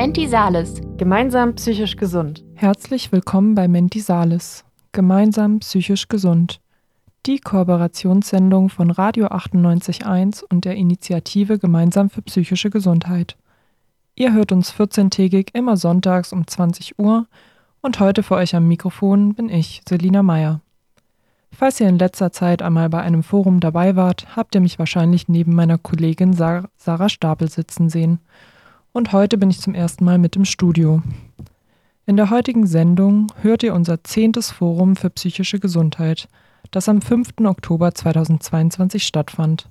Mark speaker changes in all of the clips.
Speaker 1: Menti Salis.
Speaker 2: Gemeinsam psychisch gesund.
Speaker 3: Herzlich willkommen bei Menti Salis. Gemeinsam psychisch gesund. Die Kooperationssendung von Radio 98.1 und der Initiative Gemeinsam für psychische Gesundheit. Ihr hört uns 14-tägig immer sonntags um 20 Uhr und heute für euch am Mikrofon bin ich, Selina Meyer. Falls ihr in letzter Zeit einmal bei einem Forum dabei wart, habt ihr mich wahrscheinlich neben meiner Kollegin Sarah Stapel sitzen sehen. Und heute bin ich zum ersten Mal mit im Studio. In der heutigen Sendung hört ihr unser zehntes Forum für psychische Gesundheit, das am 5. Oktober 2022 stattfand.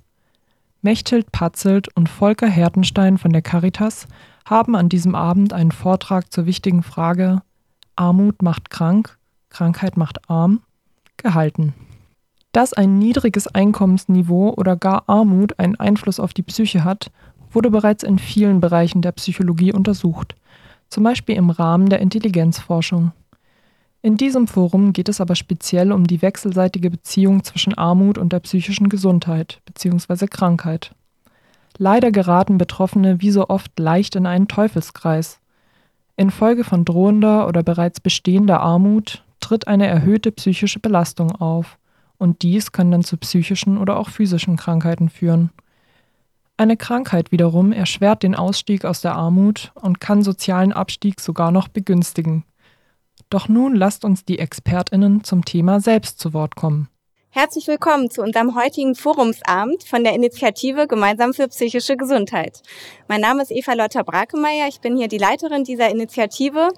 Speaker 3: Mechthild Patzelt und Volker Hertenstein von der Caritas haben an diesem Abend einen Vortrag zur wichtigen Frage Armut macht krank, Krankheit macht arm gehalten. Dass ein niedriges Einkommensniveau oder gar Armut einen Einfluss auf die Psyche hat, wurde bereits in vielen Bereichen der Psychologie untersucht, zum Beispiel im Rahmen der Intelligenzforschung. In diesem Forum geht es aber speziell um die wechselseitige Beziehung zwischen Armut und der psychischen Gesundheit bzw. Krankheit. Leider geraten Betroffene wie so oft leicht in einen Teufelskreis. Infolge von drohender oder bereits bestehender Armut tritt eine erhöhte psychische Belastung auf, und dies kann dann zu psychischen oder auch physischen Krankheiten führen. Eine Krankheit wiederum erschwert den Ausstieg aus der Armut und kann sozialen Abstieg sogar noch begünstigen. Doch nun lasst uns die Expertinnen zum Thema selbst zu Wort kommen.
Speaker 4: Herzlich willkommen zu unserem heutigen Forumsabend von der Initiative Gemeinsam für psychische Gesundheit. Mein Name ist Eva Lotta Brakemeyer. Ich bin hier die Leiterin dieser Initiative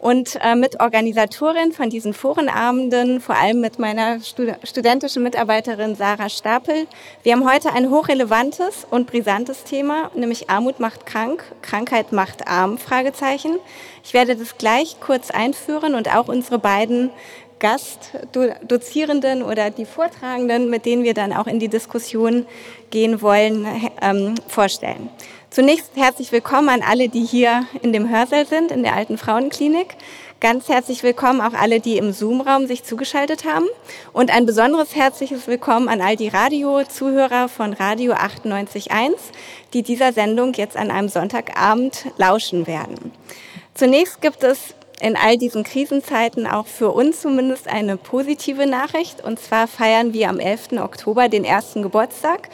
Speaker 4: und äh, Mitorganisatorin von diesen Forenabenden, vor allem mit meiner Stud studentischen Mitarbeiterin Sarah Stapel. Wir haben heute ein hochrelevantes und brisantes Thema, nämlich Armut macht krank, Krankheit macht arm, Fragezeichen. Ich werde das gleich kurz einführen und auch unsere beiden Gastdozierenden oder die Vortragenden, mit denen wir dann auch in die Diskussion gehen wollen, ähm, vorstellen. Zunächst herzlich willkommen an alle, die hier in dem Hörsaal sind, in der Alten Frauenklinik. Ganz herzlich willkommen auch alle, die im Zoom-Raum sich zugeschaltet haben. Und ein besonderes herzliches Willkommen an all die Radio-Zuhörer von Radio 98.1, die dieser Sendung jetzt an einem Sonntagabend lauschen werden. Zunächst gibt es in all diesen Krisenzeiten auch für uns zumindest eine positive Nachricht. Und zwar feiern wir am 11. Oktober den ersten Geburtstag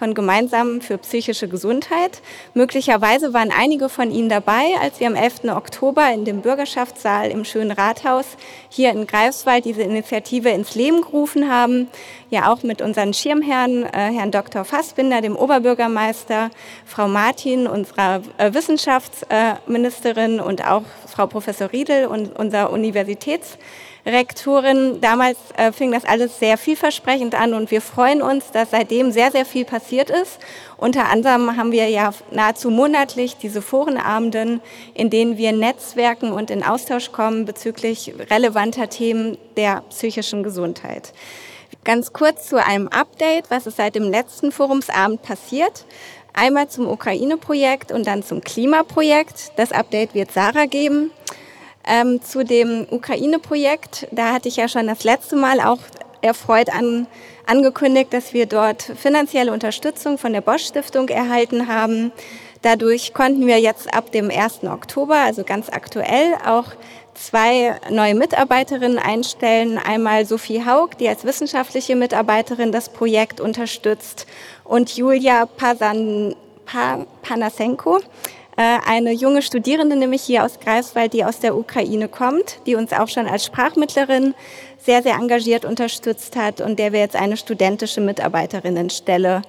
Speaker 4: von Gemeinsamen für psychische Gesundheit. Möglicherweise waren einige von Ihnen dabei, als wir am 11. Oktober in dem Bürgerschaftssaal im schönen Rathaus hier in Greifswald diese Initiative ins Leben gerufen haben. Ja, auch mit unseren Schirmherren, äh, Herrn Dr. Fassbinder, dem Oberbürgermeister, Frau Martin, unserer äh, Wissenschaftsministerin und auch Frau Professor Riedel und unser Universitäts Rektorin. Damals äh, fing das alles sehr vielversprechend an und wir freuen uns, dass seitdem sehr, sehr viel passiert ist. Unter anderem haben wir ja nahezu monatlich diese Forenabenden, in denen wir netzwerken und in Austausch kommen bezüglich relevanter Themen der psychischen Gesundheit. Ganz kurz zu einem Update, was ist seit dem letzten Forumsabend passiert. Einmal zum Ukraine-Projekt und dann zum Klimaprojekt. Das Update wird Sarah geben. Ähm, zu dem Ukraine-Projekt, da hatte ich ja schon das letzte Mal auch erfreut an, angekündigt, dass wir dort finanzielle Unterstützung von der Bosch Stiftung erhalten haben. Dadurch konnten wir jetzt ab dem 1. Oktober, also ganz aktuell, auch zwei neue Mitarbeiterinnen einstellen. Einmal Sophie Haug, die als wissenschaftliche Mitarbeiterin das Projekt unterstützt, und Julia Pasan, pa, Panasenko eine junge Studierende, nämlich hier aus Greifswald, die aus der Ukraine kommt, die uns auch schon als Sprachmittlerin sehr, sehr engagiert unterstützt hat und der wir jetzt eine studentische Mitarbeiterinnenstelle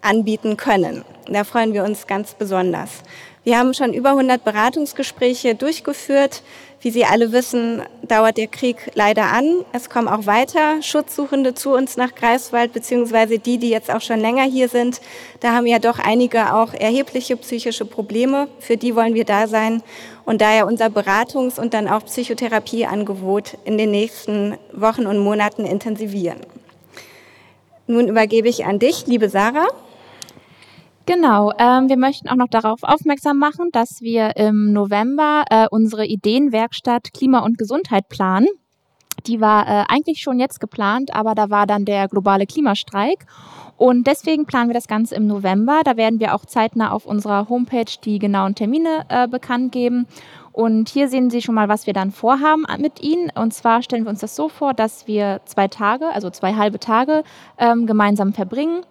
Speaker 4: anbieten können. Da freuen wir uns ganz besonders. Wir haben schon über 100 Beratungsgespräche durchgeführt. Wie Sie alle wissen, dauert der Krieg leider an. Es kommen auch weiter Schutzsuchende zu uns nach Greifswald, beziehungsweise die, die jetzt auch schon länger hier sind. Da haben ja doch einige auch erhebliche psychische Probleme. Für die wollen wir da sein und daher unser Beratungs- und dann auch Psychotherapieangebot in den nächsten Wochen und Monaten intensivieren. Nun übergebe ich an dich, liebe Sarah.
Speaker 1: Genau, ähm, wir möchten auch noch darauf aufmerksam machen, dass wir im November äh, unsere Ideenwerkstatt Klima und Gesundheit planen. Die war äh, eigentlich schon jetzt geplant, aber da war dann der globale Klimastreik Und deswegen planen wir das Ganze im November. Da werden wir auch zeitnah auf unserer Homepage die genauen Termine äh, bekannt geben. Und hier sehen Sie schon mal, was wir dann vorhaben mit Ihnen. Und zwar stellen wir uns das so vor, dass wir zwei Tage, also zwei halbe Tage ähm, gemeinsam verbringen.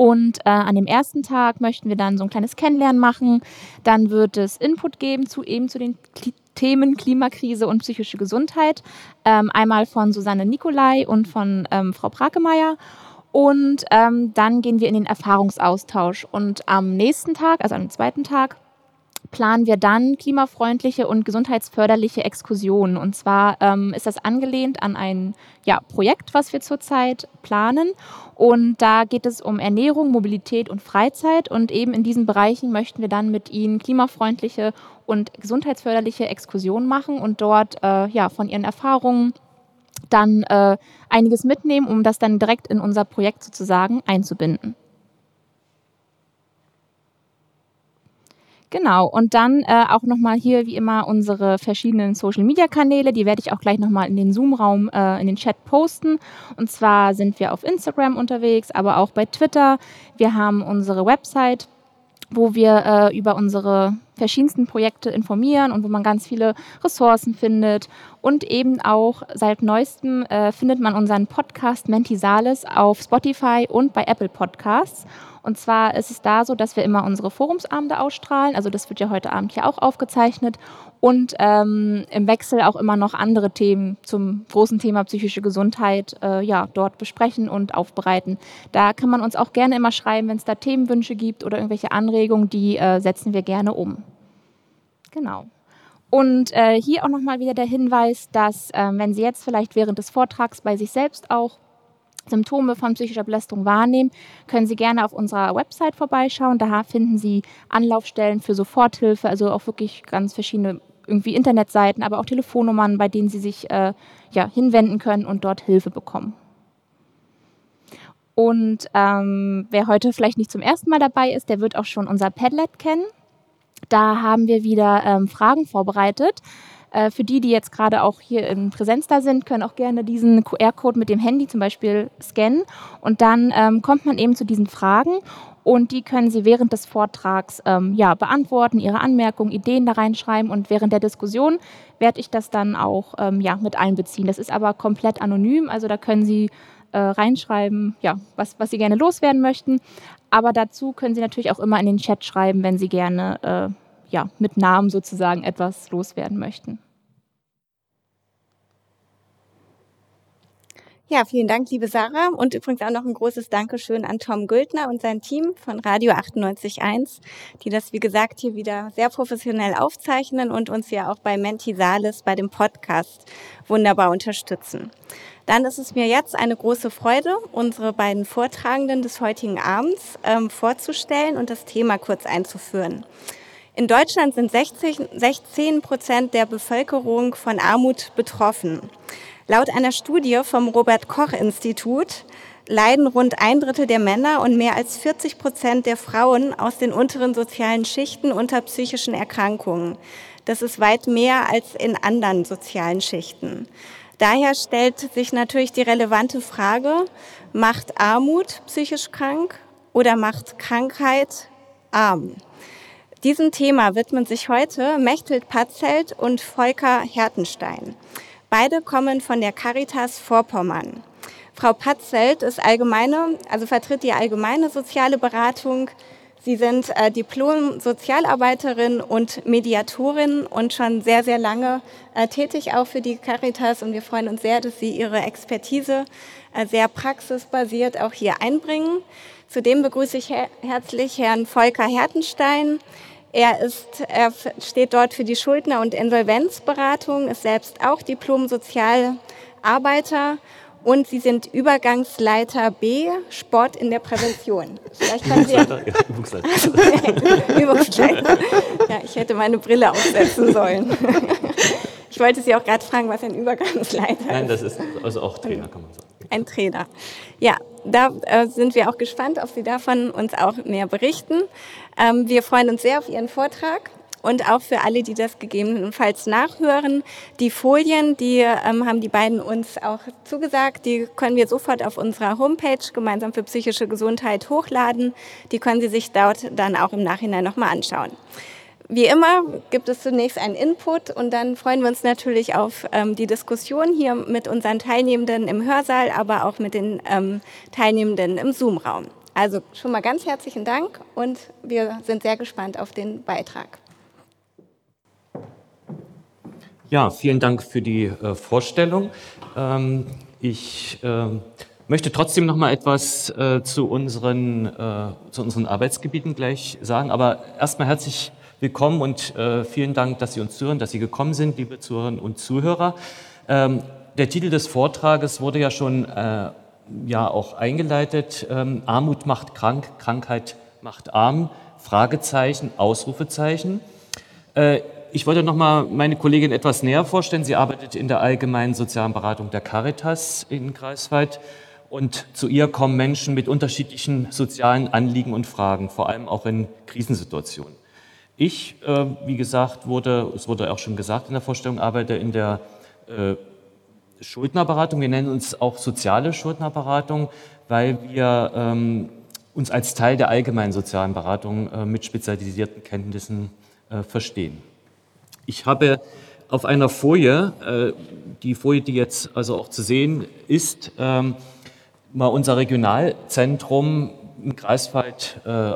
Speaker 1: Und äh, an dem ersten Tag möchten wir dann so ein kleines Kennenlernen machen. Dann wird es Input geben zu eben zu den Kli Themen Klimakrise und psychische Gesundheit. Ähm, einmal von Susanne Nikolai und von ähm, Frau Brakemeyer. Und ähm, dann gehen wir in den Erfahrungsaustausch. Und am nächsten Tag, also am zweiten Tag, planen wir dann klimafreundliche und gesundheitsförderliche Exkursionen. Und zwar ähm, ist das angelehnt an ein ja, Projekt, was wir zurzeit planen. Und da geht es um Ernährung, Mobilität und Freizeit. Und eben in diesen Bereichen möchten wir dann mit Ihnen klimafreundliche und gesundheitsförderliche Exkursionen machen und dort äh, ja, von Ihren Erfahrungen dann äh, einiges mitnehmen, um das dann direkt in unser Projekt sozusagen einzubinden. Genau, und dann äh, auch nochmal hier wie immer unsere verschiedenen Social-Media-Kanäle, die werde ich auch gleich nochmal in den Zoom-Raum, äh, in den Chat posten. Und zwar sind wir auf Instagram unterwegs, aber auch bei Twitter. Wir haben unsere Website wo wir äh, über unsere verschiedensten Projekte informieren und wo man ganz viele Ressourcen findet. Und eben auch seit neuestem äh, findet man unseren Podcast Mentisales auf Spotify und bei Apple Podcasts. Und zwar ist es da so, dass wir immer unsere Forumsabende ausstrahlen. Also das wird ja heute Abend hier auch aufgezeichnet. Und ähm, im Wechsel auch immer noch andere Themen zum großen Thema psychische Gesundheit äh, ja, dort besprechen und aufbereiten. Da kann man uns auch gerne immer schreiben, wenn es da Themenwünsche gibt oder irgendwelche Anregungen, die äh, setzen wir gerne um. Genau. Und äh, hier auch nochmal wieder der Hinweis, dass äh, wenn Sie jetzt vielleicht während des Vortrags bei sich selbst auch Symptome von psychischer Belästigung wahrnehmen, können Sie gerne auf unserer Website vorbeischauen. Da finden Sie Anlaufstellen für Soforthilfe, also auch wirklich ganz verschiedene irgendwie Internetseiten, aber auch Telefonnummern, bei denen Sie sich äh, ja, hinwenden können und dort Hilfe bekommen. Und ähm, wer heute vielleicht nicht zum ersten Mal dabei ist, der wird auch schon unser Padlet kennen. Da haben wir wieder ähm, Fragen vorbereitet. Äh, für die, die jetzt gerade auch hier in Präsenz da sind, können auch gerne diesen QR-Code mit dem Handy zum Beispiel scannen. Und dann ähm, kommt man eben zu diesen Fragen und die können Sie während des Vortrags ähm, ja, beantworten, Ihre Anmerkungen, Ideen da reinschreiben und während der Diskussion werde ich das dann auch ähm, ja, mit einbeziehen. Das ist aber komplett anonym, also da können Sie äh, reinschreiben, ja, was, was Sie gerne loswerden möchten. Aber dazu können Sie natürlich auch immer in den Chat schreiben, wenn Sie gerne äh, ja, mit Namen sozusagen etwas loswerden möchten.
Speaker 4: Ja, vielen Dank, liebe Sarah. Und übrigens auch noch ein großes Dankeschön an Tom Güldner und sein Team von Radio 98.1, die das, wie gesagt, hier wieder sehr professionell aufzeichnen und uns ja auch bei Menti Salis bei dem Podcast wunderbar unterstützen. Dann ist es mir jetzt eine große Freude, unsere beiden Vortragenden des heutigen Abends ähm, vorzustellen und das Thema kurz einzuführen. In Deutschland sind 60, 16 Prozent der Bevölkerung von Armut betroffen. Laut einer Studie vom Robert Koch Institut leiden rund ein Drittel der Männer und mehr als 40 Prozent der Frauen aus den unteren sozialen Schichten unter psychischen Erkrankungen. Das ist weit mehr als in anderen sozialen Schichten. Daher stellt sich natürlich die relevante Frage, macht Armut psychisch krank oder macht Krankheit arm? Diesem Thema widmen sich heute Mechthild Patzelt und Volker Hertenstein. Beide kommen von der Caritas Vorpommern. Frau Patzelt ist allgemeine, also vertritt die allgemeine soziale Beratung. Sie sind äh, Diplom-Sozialarbeiterin und Mediatorin und schon sehr, sehr lange äh, tätig auch für die Caritas. Und wir freuen uns sehr, dass Sie Ihre Expertise äh, sehr praxisbasiert auch hier einbringen. Zudem begrüße ich her herzlich Herrn Volker Hertenstein. Er, ist, er steht dort für die Schuldner- und Insolvenzberatung, ist selbst auch Diplom-Sozialarbeiter und Sie sind Übergangsleiter B, Sport in der Prävention.
Speaker 5: Vielleicht können Sie Übungsleiter, ja,
Speaker 4: Übungsleiter. Übungsleiter. Ja, ich hätte meine Brille aufsetzen sollen. Ich wollte Sie auch gerade fragen, was ein Übergangsleiter ist.
Speaker 5: Nein, das ist also auch Trainer, kann man sagen.
Speaker 4: Ein Trainer. Ja, da äh, sind wir auch gespannt, ob Sie davon uns auch mehr berichten. Ähm, wir freuen uns sehr auf Ihren Vortrag. und auch für alle, die das gegebenenfalls nachhören. Die Folien, die ähm, haben die beiden uns auch zugesagt, die können wir sofort auf unserer Homepage gemeinsam für psychische Gesundheit hochladen. Die können Sie sich dort dann auch im Nachhinein nochmal anschauen. Wie immer gibt es zunächst einen Input und dann freuen wir uns natürlich auf ähm, die Diskussion hier mit unseren Teilnehmenden im Hörsaal, aber auch mit den ähm, Teilnehmenden im Zoom-Raum. Also schon mal ganz herzlichen Dank und wir sind sehr gespannt auf den Beitrag.
Speaker 5: Ja, vielen Dank für die äh, Vorstellung. Ähm, ich äh, möchte trotzdem noch mal etwas äh, zu, unseren, äh, zu unseren Arbeitsgebieten gleich sagen, aber erstmal herzlich willkommen und äh, vielen Dank, dass Sie uns zuhören, dass Sie gekommen sind, liebe Zuhörerinnen und Zuhörer. Ähm, der Titel des Vortrages wurde ja schon äh, ja auch eingeleitet. Ähm, Armut macht krank, Krankheit macht arm. Fragezeichen, Ausrufezeichen. Äh, ich wollte noch mal meine Kollegin etwas näher vorstellen. Sie arbeitet in der allgemeinen sozialen Beratung der Caritas in Greifswald. Und zu ihr kommen Menschen mit unterschiedlichen sozialen Anliegen und Fragen, vor allem auch in Krisensituationen. Ich, äh, wie gesagt, wurde, es wurde auch schon gesagt in der Vorstellung, arbeite in der äh, Schuldnerberatung. Wir nennen uns auch soziale Schuldnerberatung, weil wir ähm, uns als Teil der allgemeinen sozialen Beratung äh, mit spezialisierten Kenntnissen äh, verstehen. Ich habe auf einer Folie, äh, die Folie, die jetzt also auch zu sehen ist, ähm, mal unser Regionalzentrum im Greifswald äh,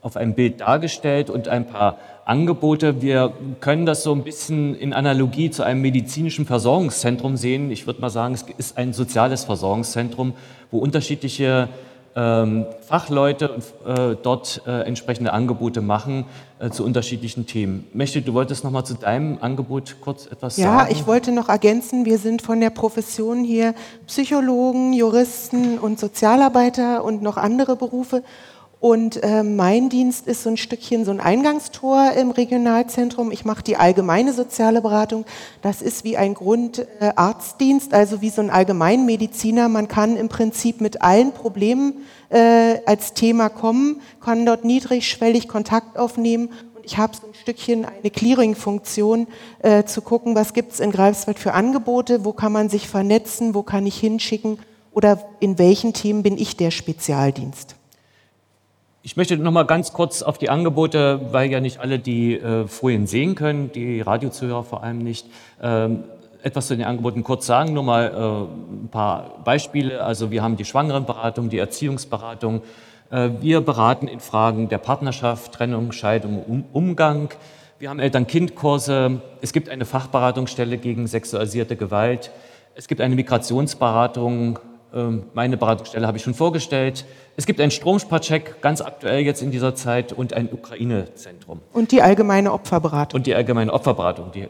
Speaker 5: auf einem Bild dargestellt und ein paar Angebote. Wir können das so ein bisschen in Analogie zu einem medizinischen Versorgungszentrum sehen. Ich würde mal sagen, es ist ein soziales Versorgungszentrum, wo unterschiedliche ähm, Fachleute äh, dort äh, entsprechende Angebote machen äh, zu unterschiedlichen Themen. Mächte, du wolltest noch mal zu deinem Angebot kurz etwas
Speaker 6: ja,
Speaker 5: sagen?
Speaker 6: Ja, ich wollte noch ergänzen, wir sind von der Profession hier Psychologen, Juristen und Sozialarbeiter und noch andere Berufe und äh, mein Dienst ist so ein Stückchen so ein Eingangstor im Regionalzentrum. Ich mache die allgemeine soziale Beratung. Das ist wie ein Grundarztdienst, äh, also wie so ein Allgemeinmediziner. Man kann im Prinzip mit allen Problemen äh, als Thema kommen, kann dort niedrigschwellig Kontakt aufnehmen. Und ich habe so ein Stückchen eine Clearing-Funktion, äh, zu gucken, was gibt es in Greifswald für Angebote, wo kann man sich vernetzen, wo kann ich hinschicken oder in welchen Themen bin ich der Spezialdienst.
Speaker 5: Ich möchte noch mal ganz kurz auf die Angebote, weil ja nicht alle die äh, Folien sehen können, die Radiozuhörer vor allem nicht, ähm, etwas zu den Angeboten kurz sagen. Nur mal äh, ein paar Beispiele. Also wir haben die Schwangerenberatung, die Erziehungsberatung. Äh, wir beraten in Fragen der Partnerschaft, Trennung, Scheidung, um, Umgang. Wir haben Eltern-Kind-Kurse. Es gibt eine Fachberatungsstelle gegen sexualisierte Gewalt. Es gibt eine Migrationsberatung. Ähm, meine Beratungsstelle habe ich schon vorgestellt. Es gibt einen Stromsparcheck, ganz aktuell jetzt in dieser Zeit, und ein Ukraine-Zentrum.
Speaker 6: Und die allgemeine Opferberatung.
Speaker 5: Und die allgemeine Opferberatung. Die,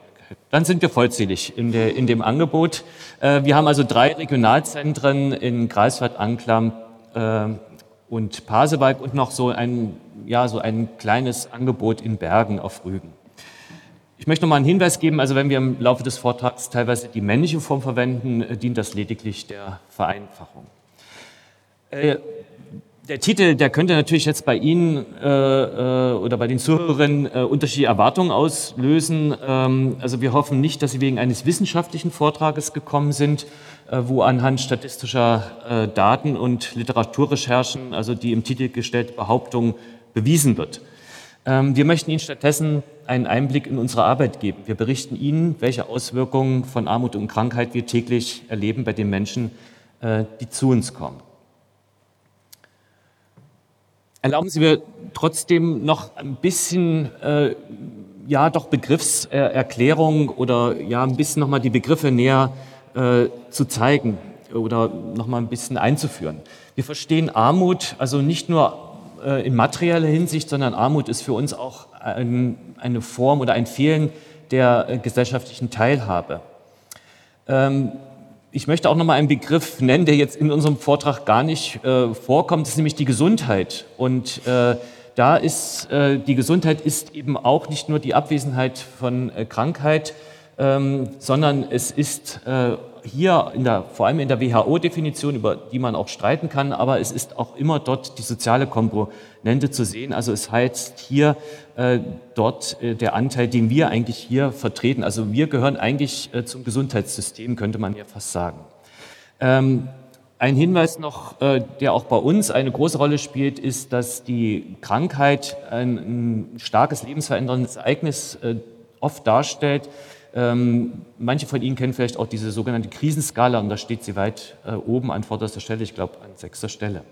Speaker 5: dann sind wir vollzählig in, der, in dem Angebot. Äh, wir haben also drei Regionalzentren in Greifswald, Anklam äh, und Pasewalk und noch so ein, ja, so ein kleines Angebot in Bergen auf Rügen. Ich möchte noch mal einen Hinweis geben, also wenn wir im Laufe des Vortrags teilweise die männliche Form verwenden, äh, dient das lediglich der Vereinfachung. Äh, der Titel, der könnte natürlich jetzt bei Ihnen äh, äh, oder bei den Zuhörerinnen äh, unterschiedliche Erwartungen auslösen. Ähm, also wir hoffen nicht, dass Sie wegen eines wissenschaftlichen Vortrages gekommen sind, äh, wo anhand statistischer äh, Daten und Literaturrecherchen, also die im Titel gestellte Behauptung, bewiesen wird. Ähm, wir möchten Ihnen stattdessen einen Einblick in unsere Arbeit geben. Wir berichten Ihnen, welche Auswirkungen von Armut und Krankheit wir täglich erleben bei den Menschen, äh, die zu uns kommen. Erlauben Sie mir trotzdem noch ein bisschen, äh, ja, doch Begriffserklärung oder ja, ein bisschen nochmal die Begriffe näher äh, zu zeigen oder nochmal ein bisschen einzuführen. Wir verstehen Armut also nicht nur in materieller Hinsicht, sondern Armut ist für uns auch ein, eine Form oder ein Fehlen der äh, gesellschaftlichen Teilhabe. Ähm, ich möchte auch noch mal einen Begriff nennen, der jetzt in unserem Vortrag gar nicht äh, vorkommt, das ist nämlich die Gesundheit. Und äh, da ist äh, die Gesundheit ist eben auch nicht nur die Abwesenheit von äh, Krankheit, ähm, sondern es ist äh, hier in der, vor allem in der WHO-Definition, über die man auch streiten kann, aber es ist auch immer dort die soziale Komponente zu sehen. Also es heißt hier äh, dort äh, der Anteil, den wir eigentlich hier vertreten. Also wir gehören eigentlich äh, zum Gesundheitssystem, könnte man ja fast sagen. Ähm, ein Hinweis noch, äh, der auch bei uns eine große Rolle spielt, ist, dass die Krankheit ein, ein starkes lebensveränderndes Ereignis äh, oft darstellt. Ähm, manche von Ihnen kennen vielleicht auch diese sogenannte Krisenskala und da steht sie weit äh, oben an vorderster Stelle, ich glaube an sechster Stelle.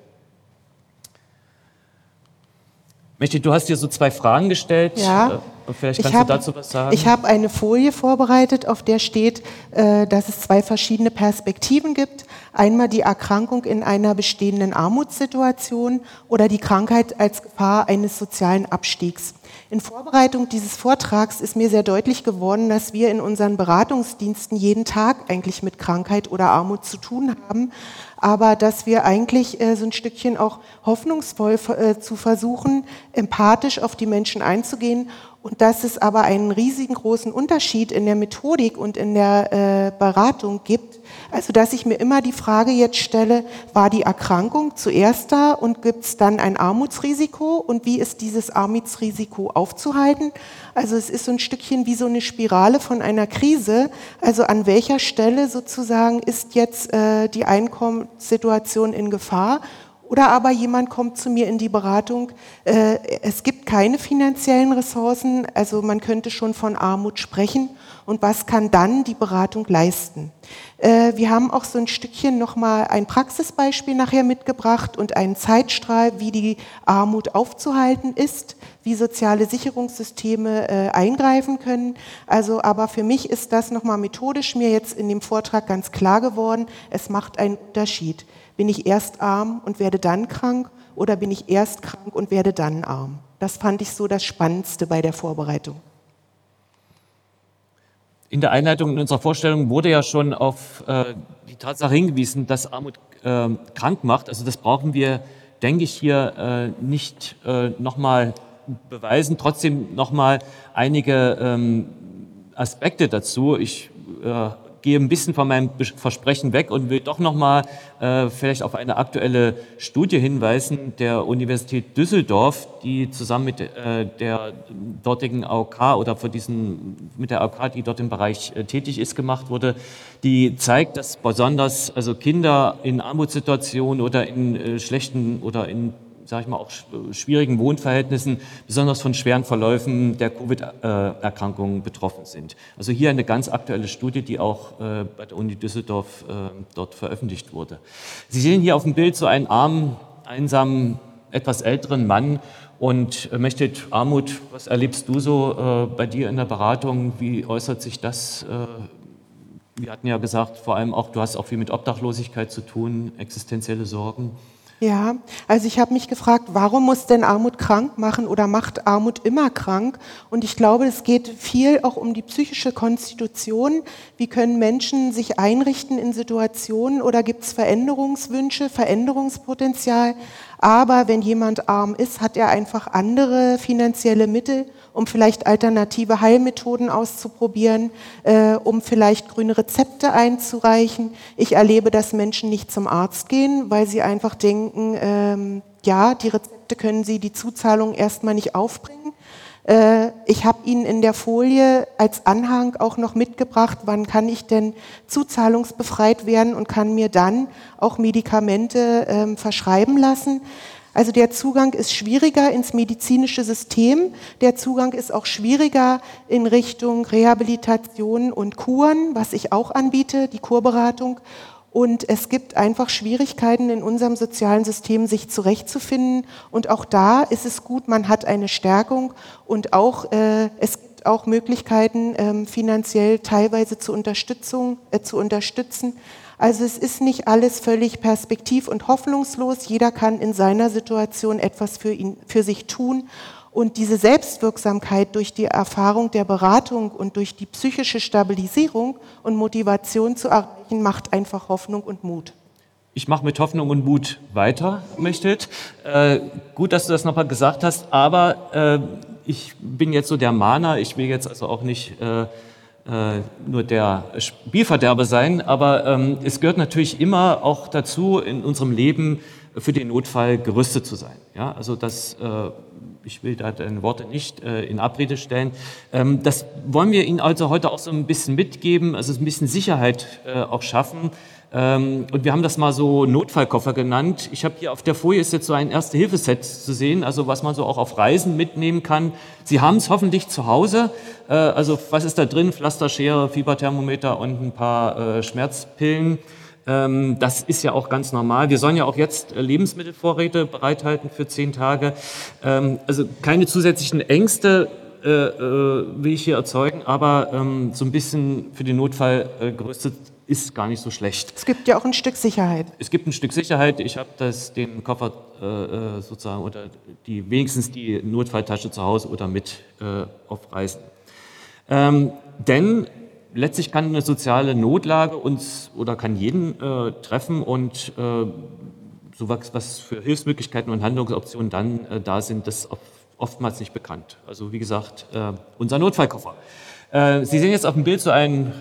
Speaker 5: Mächtig, du hast dir so zwei Fragen gestellt.
Speaker 6: Ja.
Speaker 5: Äh, vielleicht kannst hab, du dazu was sagen.
Speaker 6: Ich habe eine Folie vorbereitet, auf der steht, äh, dass es zwei verschiedene Perspektiven gibt. Einmal die Erkrankung in einer bestehenden Armutssituation oder die Krankheit als Gefahr eines sozialen Abstiegs. In Vorbereitung dieses Vortrags ist mir sehr deutlich geworden, dass wir in unseren Beratungsdiensten jeden Tag eigentlich mit Krankheit oder Armut zu tun haben, aber dass wir eigentlich äh, so ein Stückchen auch hoffnungsvoll äh, zu versuchen, empathisch auf die Menschen einzugehen und dass es aber einen riesigen großen Unterschied in der Methodik und in der äh, Beratung gibt. Also dass ich mir immer die Frage jetzt stelle, war die Erkrankung zuerst da und gibt es dann ein Armutsrisiko und wie ist dieses Armutsrisiko aufzuhalten? Also es ist so ein Stückchen wie so eine Spirale von einer Krise. Also an welcher Stelle sozusagen ist jetzt äh, die Einkommenssituation in Gefahr? Oder aber jemand kommt zu mir in die Beratung, äh, es gibt keine finanziellen Ressourcen, also man könnte schon von Armut sprechen. Und was kann dann die Beratung leisten? Äh, wir haben auch so ein Stückchen nochmal ein Praxisbeispiel nachher mitgebracht und einen Zeitstrahl, wie die Armut aufzuhalten ist, wie soziale Sicherungssysteme äh, eingreifen können. Also, aber für mich ist das nochmal methodisch mir jetzt in dem Vortrag ganz klar geworden. Es macht einen Unterschied. Bin ich erst arm und werde dann krank oder bin ich erst krank und werde dann arm? Das fand ich so das Spannendste bei der Vorbereitung.
Speaker 5: In der Einleitung in unserer Vorstellung wurde ja schon auf äh, die Tatsache hingewiesen, dass Armut äh, krank macht. Also das brauchen wir, denke ich, hier äh, nicht nochmal beweisen. Trotzdem nochmal einige ähm, Aspekte dazu. Ich gehe ein bisschen von meinem Versprechen weg und will doch nochmal äh, vielleicht auf eine aktuelle Studie hinweisen der Universität Düsseldorf, die zusammen mit äh, der dortigen AOK oder für diesen, mit der AOK, die dort im Bereich äh, tätig ist, gemacht wurde, die zeigt, dass besonders also Kinder in Armutssituationen oder in äh, schlechten oder in sage ich mal, auch schwierigen Wohnverhältnissen, besonders von schweren Verläufen der Covid-Erkrankungen betroffen sind. Also hier eine ganz aktuelle Studie, die auch äh, bei der Uni Düsseldorf äh, dort veröffentlicht wurde. Sie sehen hier auf dem Bild so einen armen, einsamen, etwas älteren Mann und äh, Armut, was erlebst du so bei dir in der Beratung? Wie äußert sich das? Wir hatten ja gesagt, vor allem auch, du hast auch viel mit Obdachlosigkeit zu tun, existenzielle Sorgen.
Speaker 6: Ja, also ich habe mich gefragt, warum muss denn Armut krank machen oder macht Armut immer krank? Und ich glaube, es geht viel auch um die psychische Konstitution. Wie können Menschen sich einrichten in Situationen oder gibt es Veränderungswünsche, Veränderungspotenzial? Aber wenn jemand arm ist, hat er einfach andere finanzielle Mittel, um vielleicht alternative Heilmethoden auszuprobieren, äh, um vielleicht grüne Rezepte einzureichen. Ich erlebe, dass Menschen nicht zum Arzt gehen, weil sie einfach denken, ähm, ja, die Rezepte können sie die Zuzahlung erstmal nicht aufbringen. Äh, ich habe Ihnen in der Folie als Anhang auch noch mitgebracht, wann kann ich denn zuzahlungsbefreit werden und kann mir dann auch Medikamente ähm, verschreiben lassen. Also der Zugang ist schwieriger ins medizinische System. Der Zugang ist auch schwieriger in Richtung Rehabilitation und Kuren, was ich auch anbiete, die Kurberatung. Und es gibt einfach Schwierigkeiten in unserem sozialen System, sich zurechtzufinden. Und auch da ist es gut, man hat eine Stärkung und auch äh, es gibt auch Möglichkeiten, ähm, finanziell teilweise zu, Unterstützung, äh, zu unterstützen. Also es ist nicht alles völlig perspektiv- und hoffnungslos. Jeder kann in seiner Situation etwas für, ihn, für sich tun. Und diese Selbstwirksamkeit durch die Erfahrung der Beratung und durch die psychische Stabilisierung und Motivation zu erreichen, macht einfach Hoffnung und Mut.
Speaker 5: Ich mache mit Hoffnung und Mut weiter, möchtet. Äh, gut, dass du das nochmal gesagt hast, aber äh, ich bin jetzt so der Mahner. Ich will jetzt also auch nicht äh, nur der Spielverderber sein, aber ähm, es gehört natürlich immer auch dazu, in unserem Leben für den Notfall gerüstet zu sein. Ja, also das, äh, ich will da deine Worte nicht äh, in Abrede stellen. Ähm, das wollen wir Ihnen also heute auch so ein bisschen mitgeben, also ein bisschen Sicherheit äh, auch schaffen, und wir haben das mal so Notfallkoffer genannt. Ich habe hier auf der Folie ist jetzt so ein Erste-Hilfe-Set zu sehen, also was man so auch auf Reisen mitnehmen kann. Sie haben es hoffentlich zu Hause. Äh, also was ist da drin? Pflasterschere, Fieberthermometer und ein paar äh, Schmerzpillen. Ähm, das ist ja auch ganz normal. Wir sollen ja auch jetzt äh, Lebensmittelvorräte bereithalten für zehn Tage. Ähm, also keine zusätzlichen Ängste will ich hier erzeugen, aber so ein bisschen für den Notfall gerüstet ist gar nicht so schlecht.
Speaker 6: Es gibt ja auch ein Stück Sicherheit.
Speaker 5: Es gibt ein Stück Sicherheit. Ich habe den Koffer äh, äh, sozusagen oder die wenigstens die Notfalltasche zu Hause oder mit äh, auf Reisen. Ähm, denn letztlich kann eine soziale Notlage uns oder kann jeden äh, treffen und äh, so was, was, für Hilfsmöglichkeiten und Handlungsoptionen dann äh, da sind, das oftmals nicht bekannt. Also wie gesagt, unser Notfallkoffer. Sie sehen jetzt auf dem Bild so einen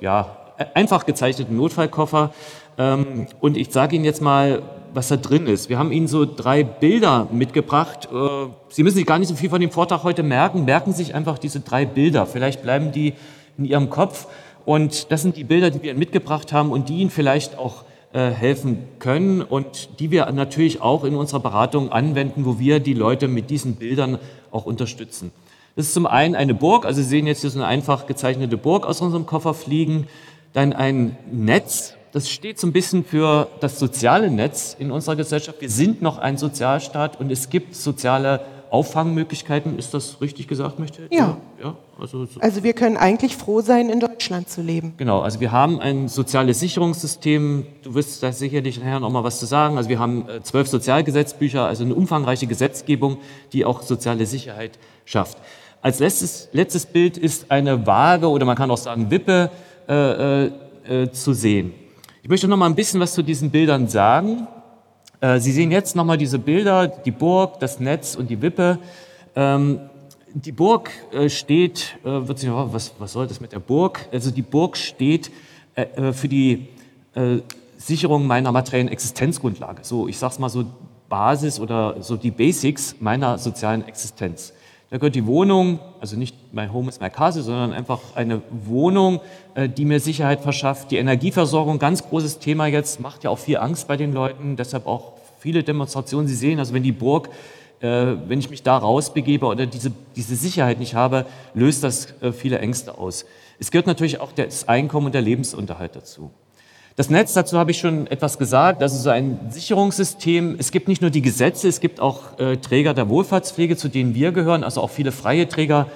Speaker 5: ja, einfach gezeichneten Notfallkoffer. Ähm, und ich sage Ihnen jetzt mal, was da drin ist. Wir haben Ihnen so drei Bilder mitgebracht. Äh, Sie müssen sich gar nicht so viel von dem Vortrag heute merken. Merken Sie sich einfach diese drei Bilder. Vielleicht bleiben die in Ihrem Kopf. Und das sind die Bilder, die wir Ihnen mitgebracht haben und die Ihnen vielleicht auch äh, helfen können und die wir natürlich auch in unserer Beratung anwenden, wo wir die Leute mit diesen Bildern auch unterstützen. Das ist zum einen eine Burg, also Sie sehen jetzt hier so eine einfach gezeichnete Burg aus unserem Koffer fliegen. Dann ein Netz, das steht so ein bisschen für das soziale Netz in unserer Gesellschaft. Wir sind noch ein Sozialstaat und es gibt soziale Auffangmöglichkeiten. Ist das richtig gesagt, möchte
Speaker 6: ich? Ja. ja also, so. also wir können eigentlich froh sein, in Deutschland zu leben.
Speaker 5: Genau, also wir haben ein soziales Sicherungssystem. Du wirst da sicherlich nachher noch mal was zu sagen. Also wir haben äh, zwölf Sozialgesetzbücher, also eine umfangreiche Gesetzgebung, die auch soziale Sicherheit schafft. Als letztes, letztes Bild ist eine Waage oder man kann auch sagen Wippe zu sehen. Ich möchte noch mal ein bisschen was zu diesen Bildern sagen. Äh, Sie sehen jetzt noch mal diese Bilder, die Burg, das Netz und die Wippe. Ähm, die Burg äh, steht, äh, wird sich was, was soll das mit der Burg? Also die Burg steht für die Sicherung meiner materiellen Existenzgrundlage. So, ich sag's mal so Basis oder so die Basics meiner sozialen Existenz. Da gehört die Wohnung, also nicht mein Home ist my castle, sondern einfach eine Wohnung, äh, die mir Sicherheit verschafft. Die Energieversorgung, ganz großes Thema jetzt, macht ja auch viel Angst bei den Leuten, deshalb auch viele Demonstrationen. Sie sehen, also wenn die Burg, äh, wenn ich mich da rausbegebe oder diese, diese Sicherheit nicht habe, löst das äh, viele Ängste aus. Es gehört natürlich auch das Einkommen und der Lebensunterhalt dazu. Das Netz, dazu habe ich schon etwas gesagt, das ist so ein Sicherungssystem. Es gibt nicht nur die Gesetze, es gibt auch äh, Träger der Wohlfahrtspflege, zu denen wir gehören, also auch viele freie Träger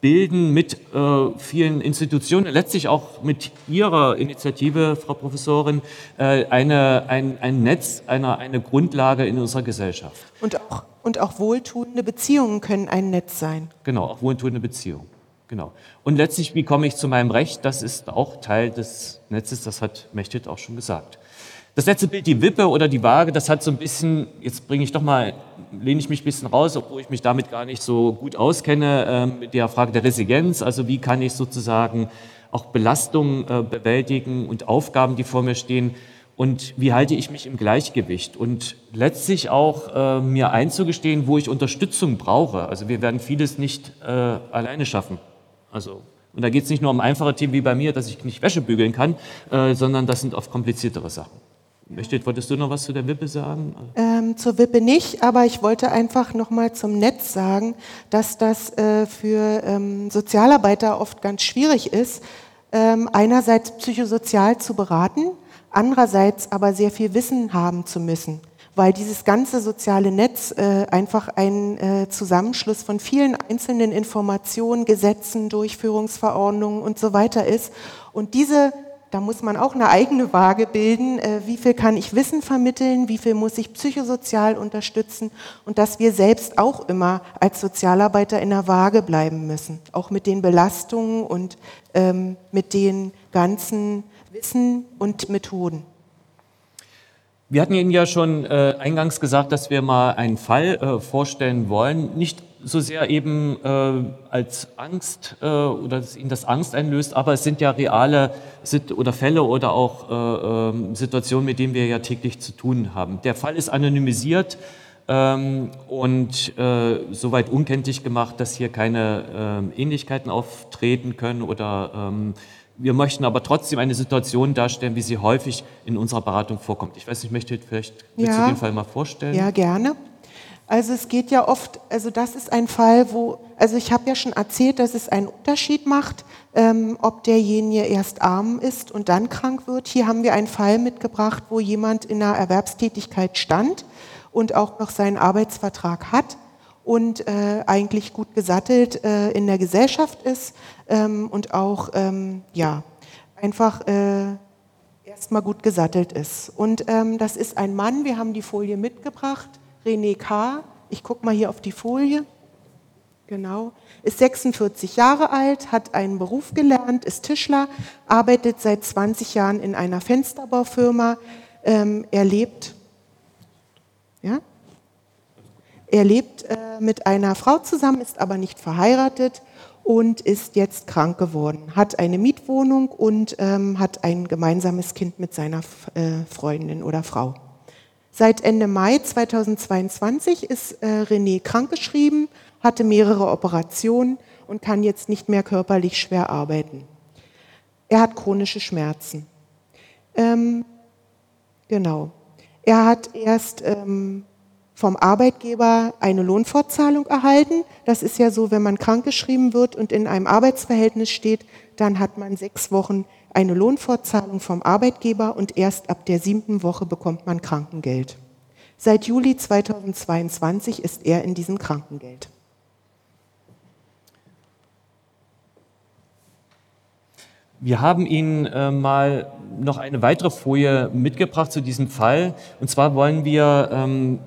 Speaker 5: bilden mit äh, vielen Institutionen, letztlich auch mit Ihrer Initiative, Frau Professorin, äh, eine, ein, ein Netz, eine, eine Grundlage in unserer Gesellschaft.
Speaker 6: Und auch, und auch wohltuende Beziehungen können ein Netz sein.
Speaker 5: Genau, auch wohltuende Beziehungen. Genau. Und letztlich, wie komme ich zu meinem Recht? Das ist auch Teil des Netzes, das hat Mechtet auch schon gesagt. Das letzte Bild, die Wippe oder die Waage, das hat so ein bisschen, jetzt bringe ich doch mal, lehne ich mich ein bisschen raus, obwohl ich mich damit gar nicht so gut auskenne, äh, mit der Frage der Resilienz, also wie kann ich sozusagen auch Belastungen äh, bewältigen und Aufgaben, die vor mir stehen und wie halte ich mich im Gleichgewicht und letztlich auch äh, mir einzugestehen, wo ich Unterstützung brauche. Also wir werden vieles nicht äh, alleine schaffen. Also, und da geht es nicht nur um einfache Themen wie bei mir, dass ich nicht Wäsche bügeln kann, äh, sondern das sind oft kompliziertere Sachen. Möchtest, wolltest du noch was zu der Wippe sagen?
Speaker 6: Ähm, zur Wippe nicht, aber ich wollte einfach noch mal zum Netz sagen, dass das äh, für ähm, Sozialarbeiter oft ganz schwierig ist, ähm, einerseits psychosozial zu beraten, andererseits aber sehr viel Wissen haben zu müssen weil dieses ganze soziale Netz äh, einfach ein äh, Zusammenschluss von vielen einzelnen Informationen, Gesetzen, Durchführungsverordnungen und so weiter ist. Und diese, da muss man auch eine eigene Waage bilden, äh, wie viel kann ich Wissen vermitteln, wie viel muss ich psychosozial unterstützen und dass wir selbst auch immer als Sozialarbeiter in der Waage bleiben müssen, auch mit den Belastungen und ähm, mit den ganzen Wissen und Methoden.
Speaker 5: Wir hatten Ihnen ja schon äh, eingangs gesagt, dass wir mal einen Fall äh, vorstellen wollen. Nicht so sehr eben äh, als Angst äh, oder dass ihnen das Angst einlöst, aber es sind ja reale Sit oder Fälle oder auch äh, ähm, Situationen, mit denen wir ja täglich zu tun haben. Der Fall ist anonymisiert ähm, und äh, soweit unkenntlich gemacht, dass hier keine äh, Ähnlichkeiten auftreten können oder ähm, wir möchten aber trotzdem eine Situation darstellen, wie sie häufig in unserer Beratung vorkommt. Ich weiß nicht, möchte vielleicht ja, du den Fall mal vorstellen?
Speaker 6: Ja, gerne. Also es geht ja oft, also das ist ein Fall, wo, also ich habe ja schon erzählt, dass es einen Unterschied macht, ähm, ob derjenige erst arm ist und dann krank wird. Hier haben wir einen Fall mitgebracht, wo jemand in einer Erwerbstätigkeit stand und auch noch seinen Arbeitsvertrag hat und äh, eigentlich gut gesattelt äh, in der Gesellschaft ist ähm, und auch ähm, ja einfach äh, erstmal gut gesattelt ist. Und ähm, das ist ein Mann. Wir haben die Folie mitgebracht. René K., ich gucke mal hier auf die Folie, genau, ist 46 Jahre alt, hat einen Beruf gelernt, ist Tischler, arbeitet seit 20 Jahren in einer Fensterbaufirma. Ähm, er lebt, ja? Er lebt äh, mit einer Frau zusammen, ist aber nicht verheiratet und ist jetzt krank geworden, hat eine Mietwohnung und ähm, hat ein gemeinsames Kind mit seiner äh, Freundin oder Frau. Seit Ende Mai 2022 ist äh, René krankgeschrieben, hatte mehrere Operationen und kann jetzt nicht mehr körperlich schwer arbeiten. Er hat chronische Schmerzen. Ähm, genau. Er hat erst ähm, vom Arbeitgeber eine Lohnfortzahlung erhalten. Das ist ja so, wenn man krankgeschrieben wird und in einem Arbeitsverhältnis steht, dann hat man sechs Wochen eine Lohnfortzahlung vom Arbeitgeber und erst ab der siebten Woche bekommt man Krankengeld. Seit Juli 2022 ist er in diesem Krankengeld.
Speaker 5: Wir haben Ihnen äh, mal noch eine weitere Folie mitgebracht zu diesem Fall. Und zwar wollen wir ähm,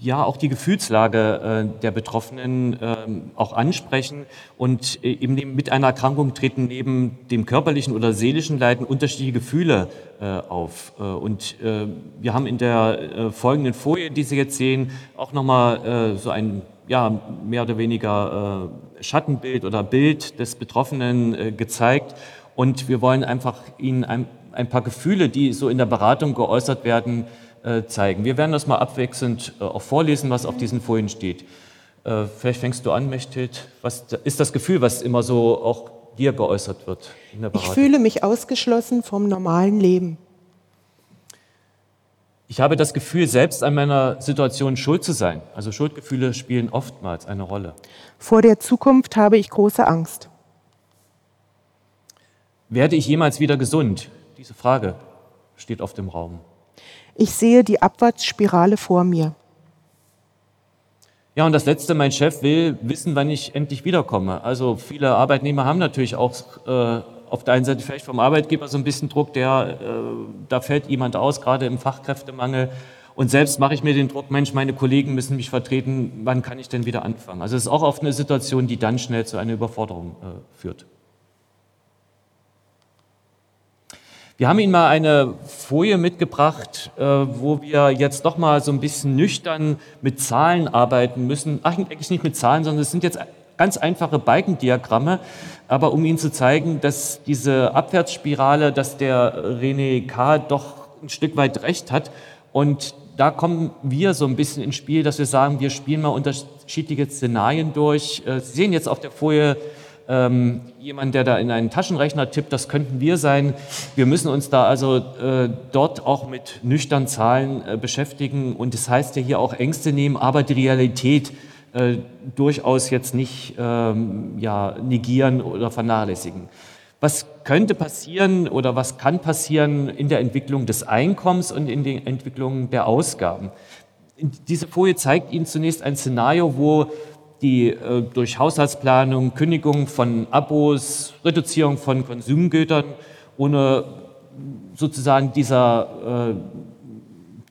Speaker 5: ja auch die Gefühlslage äh, der Betroffenen äh, auch ansprechen und äh, eben mit einer Erkrankung treten neben dem körperlichen oder seelischen Leiden unterschiedliche Gefühle äh, auf. Äh, und äh, wir haben in der folgenden Folie, die Sie jetzt sehen, auch nochmal so ein ja, mehr oder weniger Schattenbild oder Bild des Betroffenen gezeigt. Und wir wollen einfach Ihnen ein, ein paar Gefühle, die so in der Beratung geäußert werden, äh, zeigen. Wir werden das mal abwechselnd äh, auch vorlesen, was auf diesen Folien steht. Äh, vielleicht fängst du an, Mechthild. Was ist das Gefühl, was immer so auch dir geäußert wird
Speaker 6: in der Beratung? Ich fühle mich ausgeschlossen vom normalen Leben.
Speaker 5: Ich habe das Gefühl, selbst an meiner Situation schuld zu sein. Also Schuldgefühle spielen oftmals eine Rolle.
Speaker 6: Vor der Zukunft habe ich große Angst.
Speaker 5: Werde ich jemals wieder gesund? Diese Frage steht oft im Raum.
Speaker 6: Ich sehe die Abwärtsspirale vor mir.
Speaker 5: Ja, und das Letzte, mein Chef will wissen, wann ich endlich wiederkomme. Also viele Arbeitnehmer haben natürlich auch äh, auf der einen Seite vielleicht vom Arbeitgeber so ein bisschen Druck, der, äh, da fällt jemand aus, gerade im Fachkräftemangel. Und selbst mache ich mir den Druck, Mensch, meine Kollegen müssen mich vertreten, wann kann ich denn wieder anfangen? Also es ist auch oft eine Situation, die dann schnell zu einer Überforderung äh, führt. Wir haben Ihnen mal eine Folie mitgebracht, äh, wo wir jetzt noch mal so ein bisschen nüchtern mit Zahlen arbeiten müssen. Ach, eigentlich nicht mit Zahlen, sondern es sind jetzt ganz einfache Balkendiagramme, aber um Ihnen zu zeigen, dass diese Abwärtsspirale, dass der René K. doch ein Stück weit recht hat. Und da kommen wir so ein bisschen ins Spiel, dass wir sagen, wir spielen mal unterschiedliche Szenarien durch. Äh, Sie sehen jetzt auf der Folie ähm, jemand, der da in einen Taschenrechner tippt, das könnten wir sein. Wir müssen uns da also äh, dort auch mit nüchternen Zahlen äh, beschäftigen und das heißt ja hier auch Ängste nehmen, aber die Realität äh, durchaus jetzt nicht ähm, ja, negieren oder vernachlässigen. Was könnte passieren oder was kann passieren in der Entwicklung des Einkommens und in der Entwicklung der Ausgaben? Diese Folie zeigt Ihnen zunächst ein Szenario, wo die äh, durch Haushaltsplanung, Kündigung von Abos, Reduzierung von Konsumgütern ohne sozusagen dieser, äh,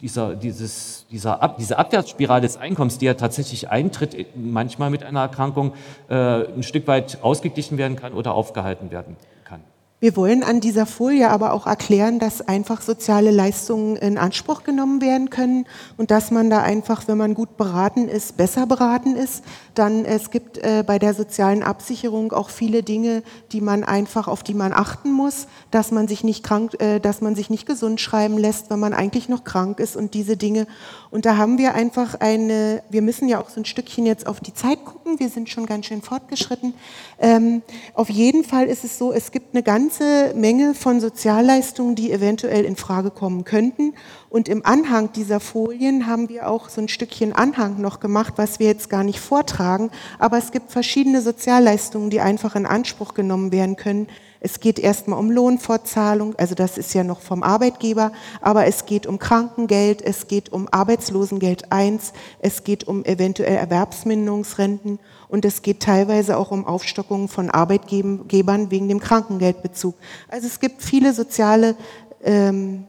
Speaker 5: dieser, dieses, dieser Ab, diese Abwärtsspirale des Einkommens, die ja tatsächlich eintritt, äh, manchmal mit einer Erkrankung, äh, ein Stück weit ausgeglichen werden kann oder aufgehalten werden kann.
Speaker 6: Wir wollen an dieser Folie aber auch erklären, dass einfach soziale Leistungen in Anspruch genommen werden können und dass man da einfach, wenn man gut beraten ist, besser beraten ist. Dann es gibt äh, bei der sozialen Absicherung auch viele Dinge, die man einfach auf die man achten muss, dass man sich nicht krank, äh, dass man sich nicht gesund schreiben lässt, wenn man eigentlich noch krank ist und diese Dinge. Und da haben wir einfach eine. Wir müssen ja auch so ein Stückchen jetzt auf die Zeit gucken. Wir sind schon ganz schön fortgeschritten. Ähm, auf jeden Fall ist es so, es gibt eine ganze Menge von Sozialleistungen, die eventuell in Frage kommen könnten. Und im Anhang dieser Folien haben wir auch so ein Stückchen Anhang noch gemacht, was wir jetzt gar nicht vortragen. Aber es gibt verschiedene Sozialleistungen, die einfach in Anspruch genommen werden können. Es geht erstmal um Lohnfortzahlung, also das ist ja noch vom Arbeitgeber, aber es geht um Krankengeld, es geht um Arbeitslosengeld 1, es geht um eventuell Erwerbsminderungsrenten und es geht teilweise auch um Aufstockungen von Arbeitgebern wegen dem Krankengeldbezug. Also es gibt viele soziale ähm,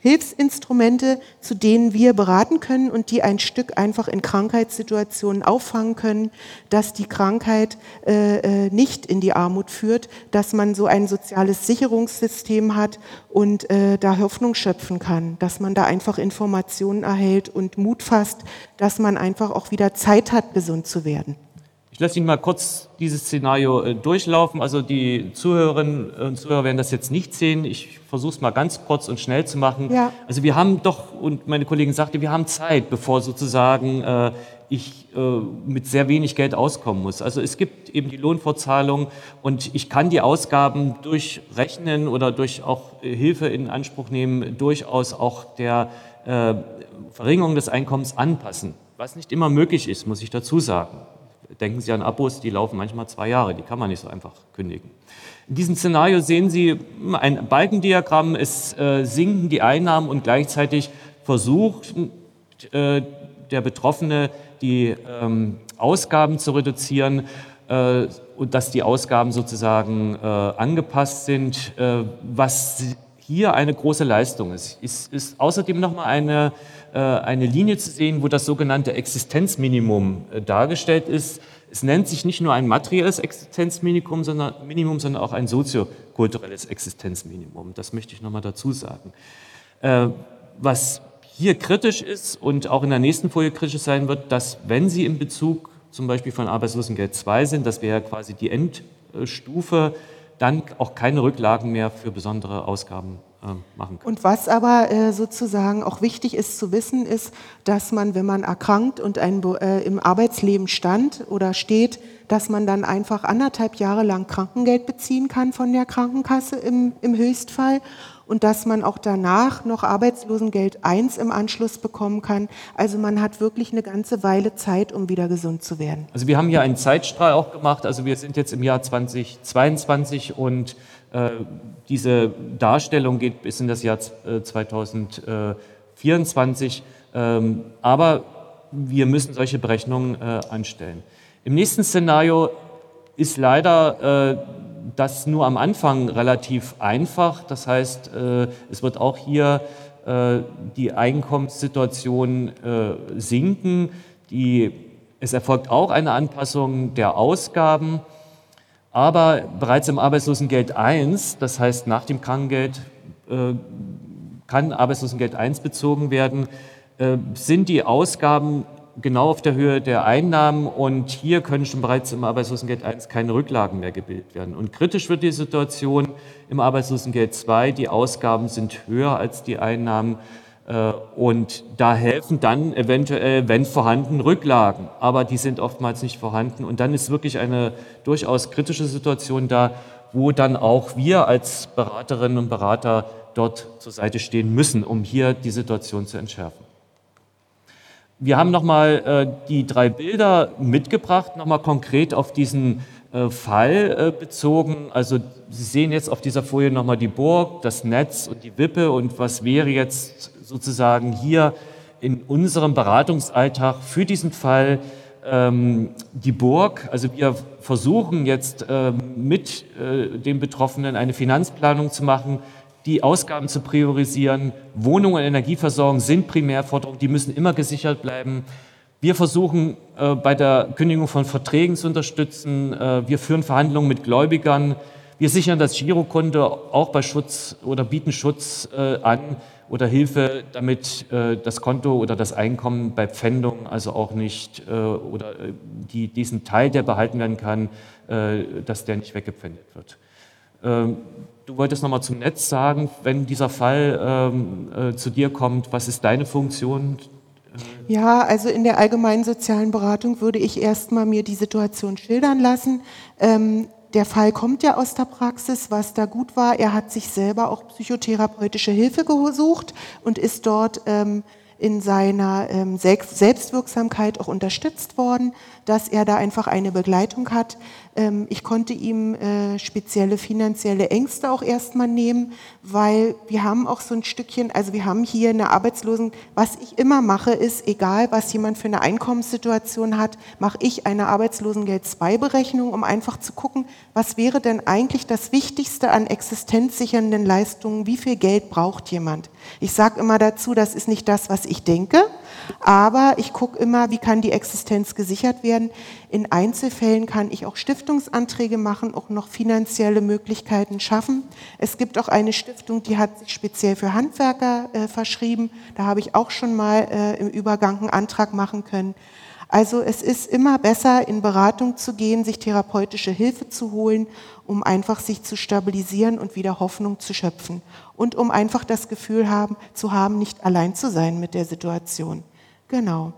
Speaker 6: Hilfsinstrumente, zu denen wir beraten können und die ein Stück einfach in Krankheitssituationen auffangen können, dass die Krankheit äh, äh, nicht in die Armut führt, dass man so ein soziales Sicherungssystem hat und äh, da Hoffnung schöpfen kann, dass man da einfach Informationen erhält und Mut fasst, dass man einfach auch wieder Zeit hat, gesund zu werden.
Speaker 5: Ich lasse Ihnen mal kurz dieses Szenario äh, durchlaufen. Also die Zuhörerinnen und Zuhörer werden das jetzt nicht sehen. Ich versuche es mal ganz kurz und schnell zu machen. Ja. Also wir haben doch, und meine Kollegin sagte, wir haben Zeit, bevor sozusagen äh, ich äh, mit sehr wenig Geld auskommen muss. Also es gibt eben die Lohnfortzahlung und ich kann die Ausgaben durch Rechnen oder durch auch äh, Hilfe in Anspruch nehmen, durchaus auch der äh, Verringerung des Einkommens anpassen. Was nicht immer möglich ist, muss ich dazu sagen. Denken Sie an Abos, die laufen manchmal zwei Jahre, die kann man nicht so einfach kündigen. In diesem Szenario sehen Sie ein Balkendiagramm, es äh, sinken die Einnahmen und gleichzeitig versucht äh, der Betroffene die ähm, Ausgaben zu reduzieren äh, und dass die Ausgaben sozusagen angepasst sind, was hier eine große Leistung ist. Ist, ist außerdem nochmal eine äh, eine Linie zu sehen, wo das sogenannte Existenzminimum äh, dargestellt ist. Es nennt sich nicht nur ein materielles Existenzminimum, sondern, Minimum, sondern auch ein soziokulturelles Existenzminimum. Das möchte ich nochmal dazu sagen. Äh, was hier kritisch ist und auch in der nächsten Folie kritisch sein wird, dass wenn Sie in Bezug zum Beispiel von Arbeitslosengeld 2 sind, das wäre quasi die Endstufe, dann auch keine Rücklagen mehr für besondere Ausgaben ähm, machen
Speaker 6: kann. Und was aber äh, sozusagen auch wichtig ist zu wissen, ist, dass man, wenn man erkrankt und ein, äh, im Arbeitsleben stand oder steht, dass man dann einfach anderthalb Jahre lang Krankengeld beziehen kann von der Krankenkasse im, im Höchstfall und dass man auch danach noch Arbeitslosengeld 1 im Anschluss bekommen kann. Also man hat wirklich eine ganze Weile Zeit, um wieder gesund zu werden.
Speaker 5: Also wir haben hier einen Zeitstrahl auch gemacht. Also wir sind jetzt im Jahr 2022 und äh, diese Darstellung geht bis in das Jahr 2024, äh, ähm, aber wir müssen solche Berechnungen äh, anstellen. Im nächsten Szenario ist leider das nur am Anfang relativ einfach. Das heißt, es wird auch hier die Einkommenssituation sinken. Die, es erfolgt auch eine Anpassung der Ausgaben. Aber bereits im Arbeitslosengeld 1, das heißt nach dem Krankengeld, äh, kann Arbeitslosengeld 1 bezogen werden, äh, sind die Ausgaben genau auf der Höhe der Einnahmen und hier können schon bereits im Arbeitslosengeld 1 keine Rücklagen mehr gebildet werden. Und kritisch wird die Situation im Arbeitslosengeld 2, die Ausgaben sind höher als die Einnahmen äh, und da helfen dann eventuell, wenn vorhanden, Rücklagen. Aber die sind oftmals nicht vorhanden. Und dann ist wirklich eine durchaus kritische Situation da, wo dann auch wir als Beraterinnen und Berater dort zur Seite stehen müssen, um hier die Situation zu entschärfen. Wir haben nochmal äh, die drei Bilder mitgebracht, nochmal konkret auf diesen äh, Fall äh, bezogen. Also Sie sehen jetzt auf dieser Folie nochmal die Burg, das Netz und die Wippe und was wäre jetzt sozusagen hier in unserem Beratungsalltag für diesen Fall ähm, die Burg. Also wir versuchen jetzt äh, mit äh, den Betroffenen eine Finanzplanung zu machen, die Ausgaben zu priorisieren. Wohnung und Energieversorgung sind Primärforderungen, die müssen immer gesichert bleiben. Wir versuchen äh, bei der Kündigung von Verträgen zu unterstützen. Äh, wir führen Verhandlungen mit Gläubigern. Wir sichern das Girokonto auch bei Schutz oder bieten Schutz äh, an oder Hilfe, damit das Konto oder das Einkommen bei Pfändung also auch nicht oder die, diesen Teil, der behalten werden kann, dass der nicht weggepfändet wird. Du wolltest nochmal zum Netz sagen, wenn dieser Fall ähm, äh, zu dir kommt, was ist deine Funktion?
Speaker 6: Ja, also in der allgemeinen sozialen Beratung würde ich erstmal mir die Situation schildern lassen. Ähm, der Fall kommt ja aus der Praxis, was da gut war. Er hat sich selber auch psychotherapeutische Hilfe gesucht und ist dort ähm, in seiner ähm, Selbstwirksamkeit auch unterstützt worden, dass er da einfach eine Begleitung hat. Ähm, ich konnte ihm äh, spezielle finanzielle Ängste auch erstmal nehmen, weil wir haben auch so ein Stückchen, also wir haben hier eine Arbeitslosen, was ich immer mache, ist, egal was jemand für eine Einkommenssituation hat, mache ich eine Arbeitslosengeld-2-Berechnung, um einfach zu gucken, was wäre denn eigentlich das Wichtigste an existenzsichernden Leistungen, wie viel Geld braucht jemand. Ich sage immer dazu, das ist nicht das, was ich denke, aber ich gucke immer, wie kann die Existenz gesichert werden. In Einzelfällen kann ich auch Stiftungsanträge machen, auch noch finanzielle Möglichkeiten schaffen. Es gibt auch eine Stiftung, die hat sich speziell für Handwerker äh, verschrieben. Da habe ich auch schon mal äh, im Übergang einen Antrag machen können. Also es ist immer besser, in Beratung zu gehen, sich therapeutische Hilfe zu holen, um einfach sich zu stabilisieren und wieder Hoffnung zu schöpfen und um einfach das Gefühl haben, zu haben, nicht allein zu sein mit der Situation. Genau.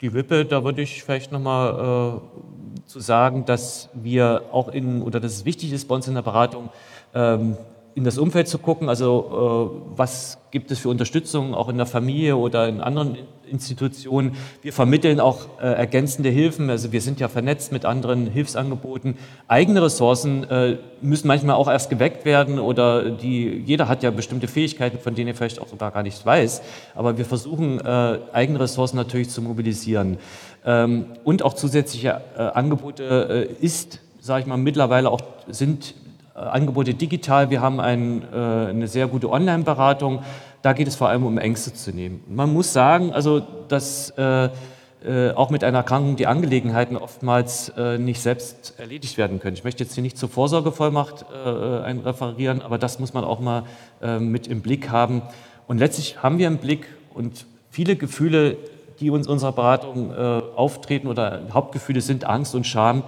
Speaker 5: Die Wippe, da würde ich vielleicht nochmal äh, zu sagen, dass wir auch in, oder dass es wichtig ist bei uns in der Beratung, ähm, in das Umfeld zu gucken, also äh, was gibt es für Unterstützung auch in der Familie oder in anderen Institutionen. Wir vermitteln auch äh, ergänzende Hilfen, also wir sind ja vernetzt mit anderen Hilfsangeboten. Eigene Ressourcen äh, müssen manchmal auch erst geweckt werden oder die, jeder hat ja bestimmte Fähigkeiten, von denen er vielleicht auch sogar gar nichts weiß, aber wir versuchen äh, eigene Ressourcen natürlich zu mobilisieren. Ähm, und auch zusätzliche äh, Angebote äh, ist, sage ich mal, mittlerweile auch sind äh, Angebote digital. Wir haben ein, eine sehr gute Online-Beratung. Da geht es vor allem um Ängste zu nehmen. Man muss sagen, also, dass äh, äh, auch mit einer Erkrankung die Angelegenheiten oftmals äh, nicht selbst erledigt werden können. Ich möchte jetzt hier nicht zur Vorsorgevollmacht äh, referieren, aber das muss man auch mal mit im Blick haben. Und letztlich haben wir im Blick und viele Gefühle, die uns unserer Beratung auftreten oder Hauptgefühle sind Angst und Scham.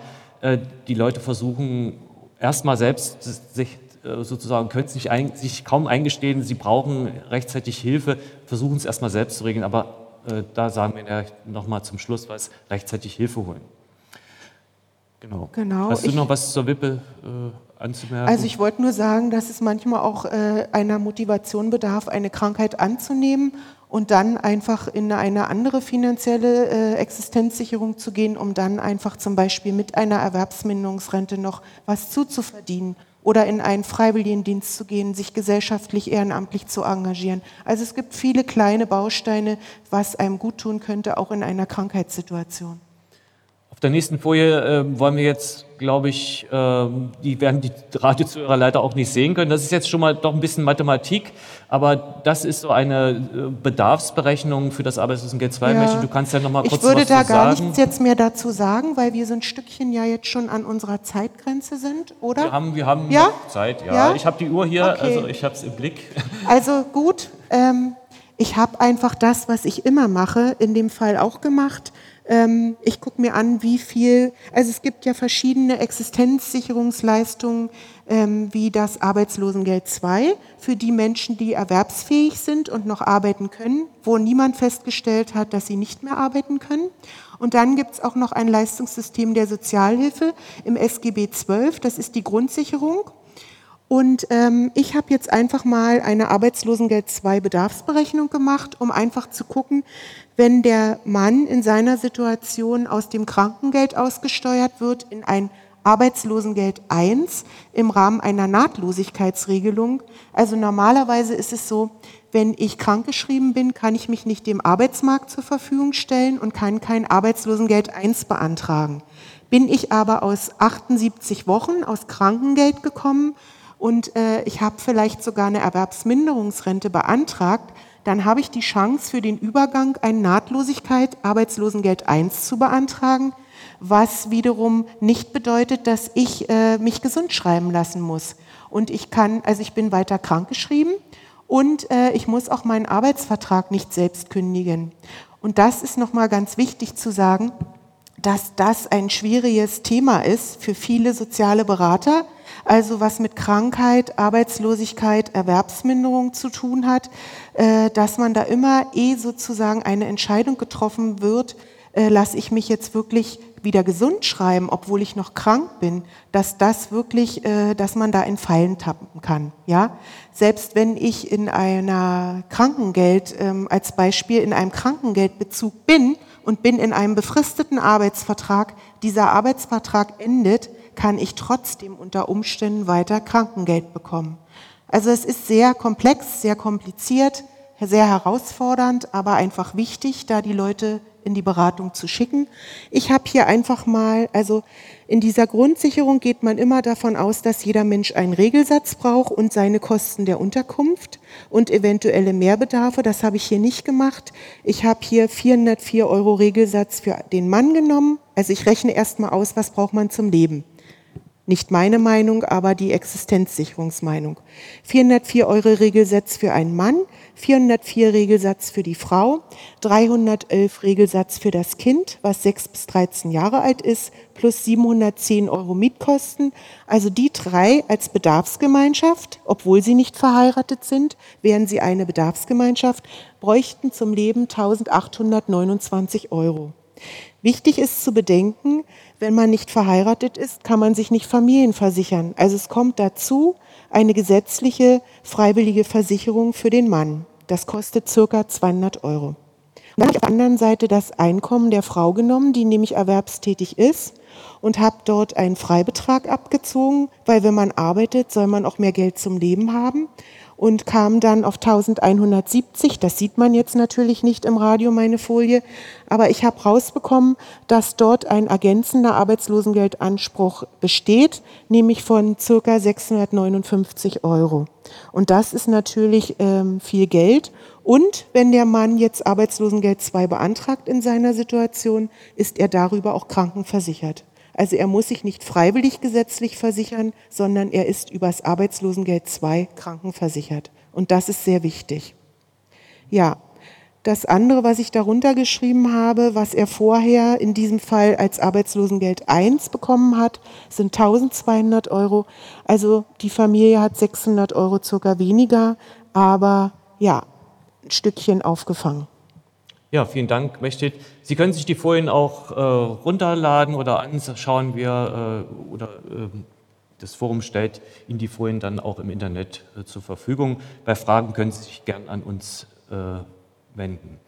Speaker 5: die Leute versuchen erstmal selbst sich äh, sozusagen können sich, ein, sich kaum eingestehen, sie brauchen rechtzeitig Hilfe, versuchen es erstmal selbst zu regeln, aber äh, da sagen wir ja nochmal zum Schluss was, rechtzeitig Hilfe holen. Genau. genau. Hast du noch was zur Wippe äh, anzumerken?
Speaker 6: Also ich wollte nur sagen, dass es manchmal auch äh, einer Motivation bedarf, eine Krankheit anzunehmen und dann einfach in eine andere finanzielle äh, Existenzsicherung zu gehen, um dann einfach zum Beispiel mit einer Erwerbsminderungsrente noch was zuzuverdienen oder in einen Freiwilligendienst zu gehen, sich gesellschaftlich ehrenamtlich zu engagieren. Also es gibt viele kleine Bausteine, was einem gut tun könnte, auch in einer Krankheitssituation.
Speaker 5: Auf der nächsten Folie äh, wollen wir jetzt, glaube ich, äh, die werden die Radiozuhörer leider auch nicht sehen können. Das ist jetzt schon mal doch ein bisschen Mathematik, aber das ist so eine äh, Bedarfsberechnung für das Arbeitslosengeld 2. Ja. Du kannst ja noch mal kurz
Speaker 6: Ich würde da gar sagen. nichts jetzt mehr dazu sagen, weil wir so ein Stückchen ja jetzt schon an unserer Zeitgrenze sind, oder?
Speaker 5: Wir haben, wir haben ja? Zeit, ja. ja? Ich habe die Uhr hier, okay. also ich habe es im Blick.
Speaker 6: Also gut, ähm, ich habe einfach das, was ich immer mache, in dem Fall auch gemacht. Ähm, ich gucke mir an, wie viel, also es gibt ja verschiedene Existenzsicherungsleistungen, ähm, wie das Arbeitslosengeld 2 für die Menschen, die erwerbsfähig sind und noch arbeiten können, wo niemand festgestellt hat, dass sie nicht mehr arbeiten können. Und dann gibt es auch noch ein Leistungssystem der Sozialhilfe im SGB 12, das ist die Grundsicherung. Und ähm, ich habe jetzt einfach mal eine Arbeitslosengeld 2 Bedarfsberechnung gemacht, um einfach zu gucken, wenn der Mann in seiner Situation aus dem Krankengeld ausgesteuert wird in ein Arbeitslosengeld 1 im Rahmen einer Nahtlosigkeitsregelung. Also normalerweise ist es so, wenn ich krankgeschrieben bin, kann ich mich nicht dem Arbeitsmarkt zur Verfügung stellen und kann kein Arbeitslosengeld 1 beantragen. Bin ich aber aus 78 Wochen aus Krankengeld gekommen und äh, ich habe vielleicht sogar eine Erwerbsminderungsrente beantragt, dann habe ich die Chance für den Übergang ein Nahtlosigkeit Arbeitslosengeld 1 zu beantragen, was wiederum nicht bedeutet, dass ich äh, mich gesund schreiben lassen muss. Und ich kann, also ich bin weiter krankgeschrieben und äh, ich muss auch meinen Arbeitsvertrag nicht selbst kündigen. Und das ist nochmal ganz wichtig zu sagen, dass das ein schwieriges Thema ist für viele soziale Berater, also was mit Krankheit, Arbeitslosigkeit, Erwerbsminderung zu tun hat, äh, dass man da immer eh sozusagen eine Entscheidung getroffen wird, äh, lasse ich mich jetzt wirklich wieder gesund schreiben, obwohl ich noch krank bin, dass das wirklich, äh, dass man da in Fallen tappen kann. Ja, selbst wenn ich in einer Krankengeld ähm, als Beispiel in einem Krankengeldbezug bin und bin in einem befristeten Arbeitsvertrag, dieser Arbeitsvertrag endet, kann ich trotzdem unter Umständen weiter Krankengeld bekommen. Also es ist sehr komplex, sehr kompliziert, sehr herausfordernd, aber einfach wichtig, da die Leute in die Beratung zu schicken. Ich habe hier einfach mal, also in dieser Grundsicherung geht man immer davon aus, dass jeder Mensch einen Regelsatz braucht und seine Kosten der Unterkunft und eventuelle Mehrbedarfe. Das habe ich hier nicht gemacht. Ich habe hier 404 Euro Regelsatz für den Mann genommen. Also ich rechne erstmal aus, was braucht man zum Leben. Nicht meine Meinung, aber die Existenzsicherungsmeinung. 404 Euro Regelsatz für einen Mann, 404 Regelsatz für die Frau, 311 Regelsatz für das Kind, was 6 bis 13 Jahre alt ist, plus 710 Euro Mietkosten. Also die drei als Bedarfsgemeinschaft, obwohl sie nicht verheiratet sind, wären sie eine Bedarfsgemeinschaft, bräuchten zum Leben 1829 Euro. Wichtig ist zu bedenken, wenn man nicht verheiratet ist, kann man sich nicht familienversichern. Also es kommt dazu eine gesetzliche freiwillige Versicherung für den Mann. Das kostet circa 200 Euro. Und dann habe ich auf der anderen Seite das Einkommen der Frau genommen, die nämlich erwerbstätig ist und habe dort einen Freibetrag abgezogen, weil wenn man arbeitet, soll man auch mehr Geld zum Leben haben und kam dann auf 1170. Das sieht man jetzt natürlich nicht im Radio, meine Folie. Aber ich habe rausbekommen, dass dort ein ergänzender Arbeitslosengeldanspruch besteht, nämlich von circa 659 Euro. Und das ist natürlich ähm, viel Geld. Und wenn der Mann jetzt Arbeitslosengeld 2 beantragt in seiner Situation, ist er darüber auch krankenversichert. Also er muss sich nicht freiwillig gesetzlich versichern, sondern er ist übers Arbeitslosengeld II krankenversichert. Und das ist sehr wichtig. Ja, das andere, was ich darunter geschrieben habe, was er vorher in diesem Fall als Arbeitslosengeld 1 bekommen hat, sind 1200 Euro. Also die Familie hat 600 Euro circa weniger, aber ja, ein Stückchen aufgefangen.
Speaker 5: Ja, vielen Dank, Mechtet. Sie können sich die Folien auch äh, runterladen oder anschauen. Wir äh, oder äh, das Forum stellt Ihnen die Folien dann auch im Internet äh, zur Verfügung. Bei Fragen können Sie sich gern an uns äh, wenden.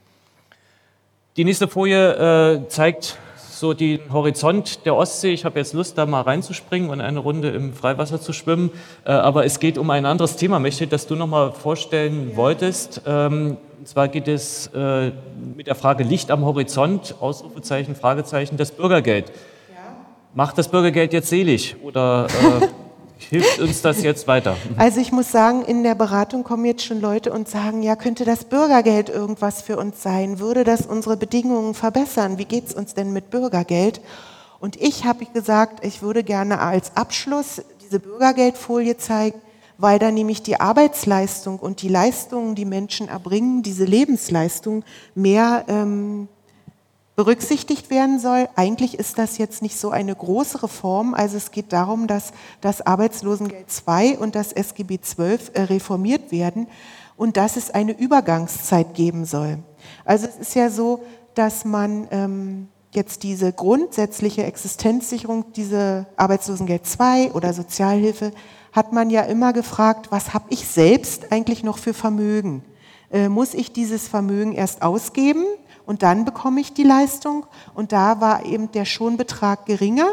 Speaker 5: Die nächste Folie äh, zeigt so den Horizont der Ostsee. Ich habe jetzt Lust, da mal reinzuspringen und eine Runde im Freiwasser zu schwimmen. aber es geht um ein anderes Thema, möchte ich, das du noch mal vorstellen wolltest. Ähm, und zwar geht es äh, mit der Frage Licht am Horizont, Ausrufezeichen, Fragezeichen, das Bürgergeld. Ja. Macht das Bürgergeld jetzt selig oder äh, hilft uns das jetzt weiter?
Speaker 6: Also ich muss sagen, in der Beratung kommen jetzt schon Leute und sagen, ja, könnte das Bürgergeld irgendwas für uns sein? Würde das unsere Bedingungen verbessern? Wie geht es uns denn mit Bürgergeld? Und ich habe gesagt, ich würde gerne als Abschluss diese Bürgergeldfolie zeigen, weil da nämlich die Arbeitsleistung und die Leistungen, die Menschen erbringen, diese Lebensleistung mehr ähm, berücksichtigt werden soll. Eigentlich ist das jetzt nicht so eine große Reform. Also es geht darum, dass das Arbeitslosengeld II und das SGB XII äh, reformiert werden und dass es eine Übergangszeit geben soll. Also es ist ja so, dass man ähm, jetzt diese grundsätzliche Existenzsicherung, diese Arbeitslosengeld II oder Sozialhilfe, hat man ja immer gefragt, was habe ich selbst eigentlich noch für Vermögen? Äh, muss ich dieses Vermögen erst ausgeben und dann bekomme ich die Leistung? Und da war eben der Schonbetrag geringer.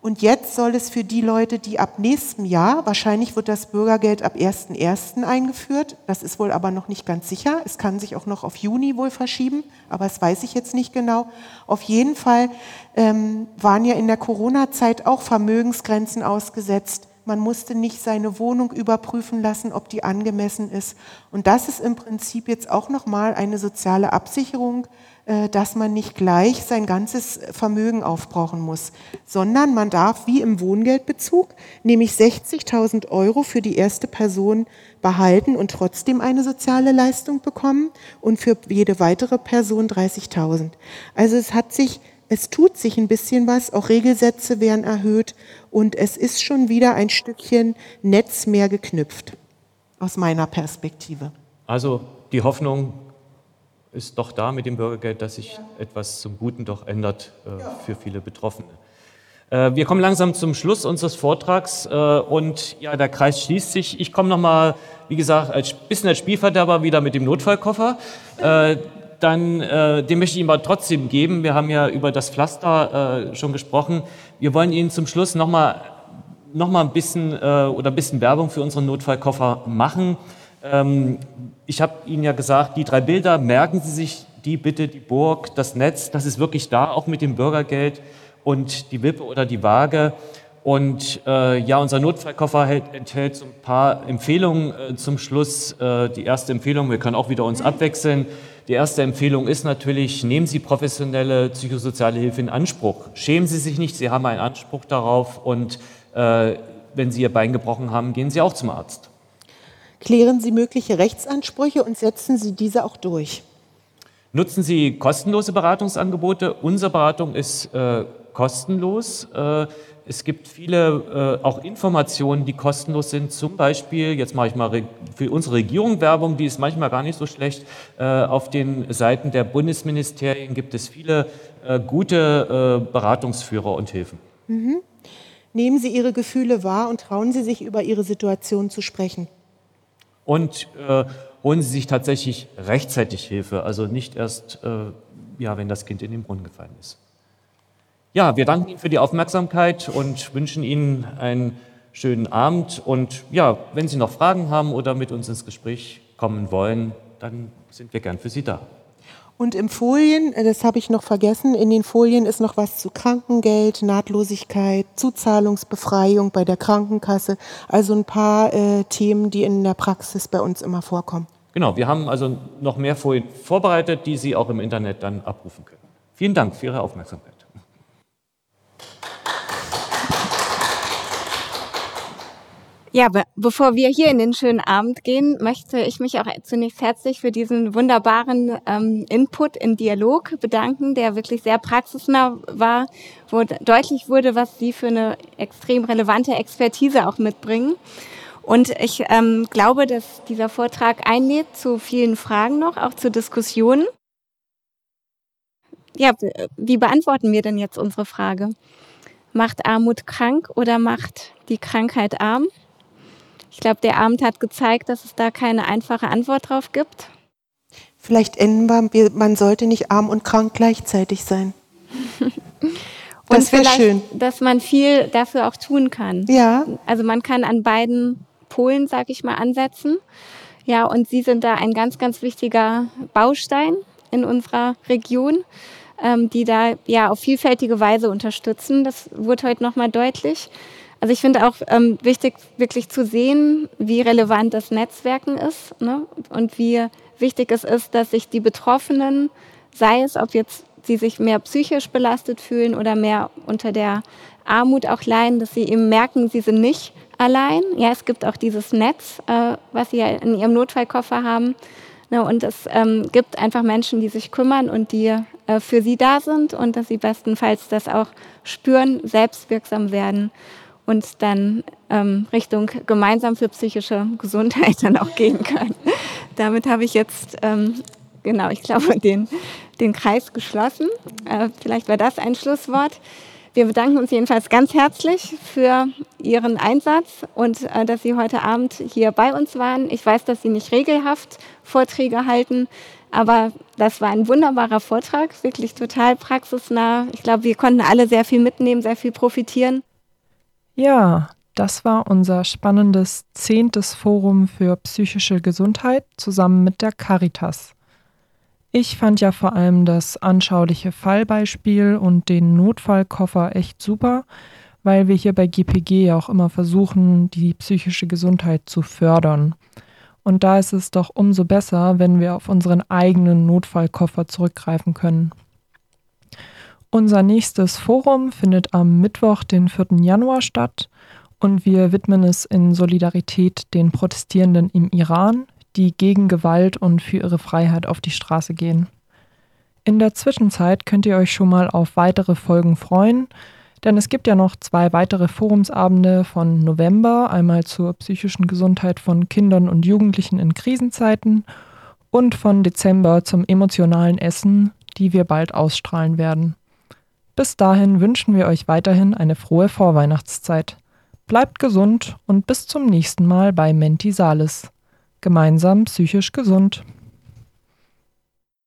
Speaker 6: Und jetzt soll es für die Leute, die ab nächstem Jahr, wahrscheinlich wird das Bürgergeld ab 1.1. eingeführt, das ist wohl aber noch nicht ganz sicher, es kann sich auch noch auf Juni wohl verschieben, aber das weiß ich jetzt nicht genau. Auf jeden Fall ähm, waren ja in der Corona-Zeit auch Vermögensgrenzen ausgesetzt man musste nicht seine Wohnung überprüfen lassen, ob die angemessen ist. Und das ist im Prinzip jetzt auch nochmal eine soziale Absicherung äh, dass man nicht gleich sein ganzes Vermögen aufbrauchen muss, sondern man darf wie im Wohngeldbezug nämlich 60.000 Euro für die erste Person behalten und trotzdem eine soziale Leistung bekommen und für jede weitere Person 30.000. Also es hat sich, es tut sich ein bisschen was, auch Regelsätze werden erhöht und es ist schon wieder ein Stückchen Netz mehr geknüpft, aus meiner Perspektive.
Speaker 5: Also die Hoffnung ist doch da mit dem Bürgergeld, dass sich etwas zum Guten doch ändert äh, für viele Betroffene. Äh, wir kommen langsam zum Schluss unseres Vortrags äh, und ja, der Kreis schließt sich. Ich komme noch mal, wie gesagt, ein bisschen als Spielverderber wieder mit dem Notfallkoffer. Äh, dann, äh, den möchte ich Ihnen aber trotzdem geben. Wir haben ja über das Pflaster äh, schon gesprochen. Wir wollen Ihnen zum Schluss noch mal, noch mal ein bisschen oder ein bisschen Werbung für unseren Notfallkoffer machen. Ähm, ich habe Ihnen ja gesagt, die drei Bilder, merken Sie sich die bitte, die Burg, das Netz, das ist wirklich da, auch mit dem Bürgergeld und die Wippe oder die Waage. Und äh, ja, unser Notfallkoffer hält, enthält so ein paar Empfehlungen äh, zum Schluss. Äh, die erste Empfehlung, wir können auch wieder uns abwechseln. Die erste Empfehlung ist natürlich, nehmen Sie professionelle psychosoziale Hilfe in Anspruch. Schämen Sie sich nicht, Sie haben einen Anspruch darauf. Und äh, wenn Sie Ihr Bein gebrochen haben, gehen Sie auch zum Arzt.
Speaker 6: Klären Sie mögliche Rechtsansprüche und setzen Sie diese auch durch.
Speaker 5: Nutzen Sie kostenlose Beratungsangebote. Unsere Beratung ist äh, kostenlos. Äh, es gibt viele äh, auch Informationen, die kostenlos sind. Zum Beispiel, jetzt mache ich mal für unsere Regierung Werbung, die ist manchmal gar nicht so schlecht. Äh, auf den Seiten der Bundesministerien gibt es viele äh, gute äh, Beratungsführer und Hilfen.
Speaker 6: Mhm. Nehmen Sie Ihre Gefühle wahr und trauen Sie sich über Ihre Situation zu sprechen
Speaker 5: und äh, holen Sie sich tatsächlich rechtzeitig Hilfe, also nicht erst, äh, ja, wenn das Kind in den Brunnen gefallen ist. Ja, wir danken Ihnen für die Aufmerksamkeit und wünschen Ihnen einen schönen Abend. Und ja, wenn Sie noch Fragen haben oder mit uns ins Gespräch kommen wollen, dann sind wir gern für Sie da.
Speaker 6: Und im Folien, äh, das habe ich noch vergessen, in den Folien ist noch was zu Krankengeld, Nahtlosigkeit, Zuzahlungsbefreiung bei der Krankenkasse. Also ein paar äh, Themen, die in der Praxis bei uns immer vorkommen.
Speaker 5: Genau, wir haben also noch mehr Folien vorbereitet, die Sie auch im Internet dann abrufen können. Vielen Dank für Ihre Aufmerksamkeit.
Speaker 4: Ja, be bevor wir hier in den schönen Abend gehen, möchte ich mich auch zunächst herzlich für diesen wunderbaren ähm, Input in Dialog bedanken, der wirklich sehr praxisnah war, wo deutlich wurde, was Sie für eine extrem relevante Expertise auch mitbringen. Und ich ähm, glaube, dass dieser Vortrag einlädt zu vielen Fragen noch, auch zu Diskussionen. Ja, wie beantworten wir denn jetzt unsere Frage? Macht Armut krank oder macht die Krankheit arm? Ich glaube, der Abend hat gezeigt, dass es da keine einfache Antwort drauf gibt.
Speaker 6: Vielleicht enden wir, man sollte nicht arm und krank gleichzeitig sein.
Speaker 4: das wäre schön. Dass man viel dafür auch tun kann.
Speaker 6: Ja.
Speaker 4: Also man kann an beiden Polen, sag ich mal, ansetzen. Ja, und Sie sind da ein ganz, ganz wichtiger Baustein in unserer Region, ähm, die da ja auf vielfältige Weise unterstützen. Das wurde heute nochmal deutlich. Also ich finde auch ähm, wichtig, wirklich zu sehen, wie relevant das Netzwerken ist ne? und wie wichtig es ist, dass sich die Betroffenen, sei es, ob jetzt sie sich mehr psychisch belastet fühlen oder mehr unter der Armut auch leiden, dass sie eben merken, sie sind nicht allein. Ja, es gibt auch dieses Netz, äh, was sie ja in ihrem Notfallkoffer haben. Ne? Und es ähm, gibt einfach Menschen, die sich kümmern und die äh, für sie da sind und dass sie bestenfalls das auch spüren, selbstwirksam werden und dann ähm, Richtung gemeinsam für psychische Gesundheit dann auch gehen können. Damit habe ich jetzt, ähm, genau, ich glaube, den, den Kreis geschlossen. Äh, vielleicht war das ein Schlusswort. Wir bedanken uns jedenfalls ganz herzlich für Ihren Einsatz und äh, dass Sie heute Abend hier bei uns waren. Ich weiß, dass Sie nicht regelhaft Vorträge halten, aber das war ein wunderbarer Vortrag, wirklich total praxisnah. Ich glaube, wir konnten alle sehr viel mitnehmen, sehr viel profitieren.
Speaker 3: Ja, das war unser spannendes zehntes Forum für psychische Gesundheit zusammen mit der Caritas. Ich fand ja vor allem das anschauliche Fallbeispiel und den Notfallkoffer echt super, weil wir hier bei GPG auch immer versuchen, die psychische Gesundheit zu fördern. Und da ist es doch umso besser, wenn wir auf unseren eigenen Notfallkoffer zurückgreifen können. Unser nächstes Forum findet am Mittwoch, den 4. Januar statt und wir widmen es in Solidarität den Protestierenden im Iran, die gegen Gewalt und für ihre Freiheit auf die Straße gehen. In der Zwischenzeit könnt ihr euch schon mal auf weitere Folgen freuen, denn es gibt ja noch zwei weitere Forumsabende von November, einmal zur psychischen Gesundheit von Kindern und Jugendlichen in Krisenzeiten und von Dezember zum emotionalen Essen, die wir bald ausstrahlen werden. Bis dahin wünschen wir euch weiterhin eine frohe Vorweihnachtszeit. Bleibt gesund und bis zum nächsten Mal bei Menti Salis. Gemeinsam psychisch gesund.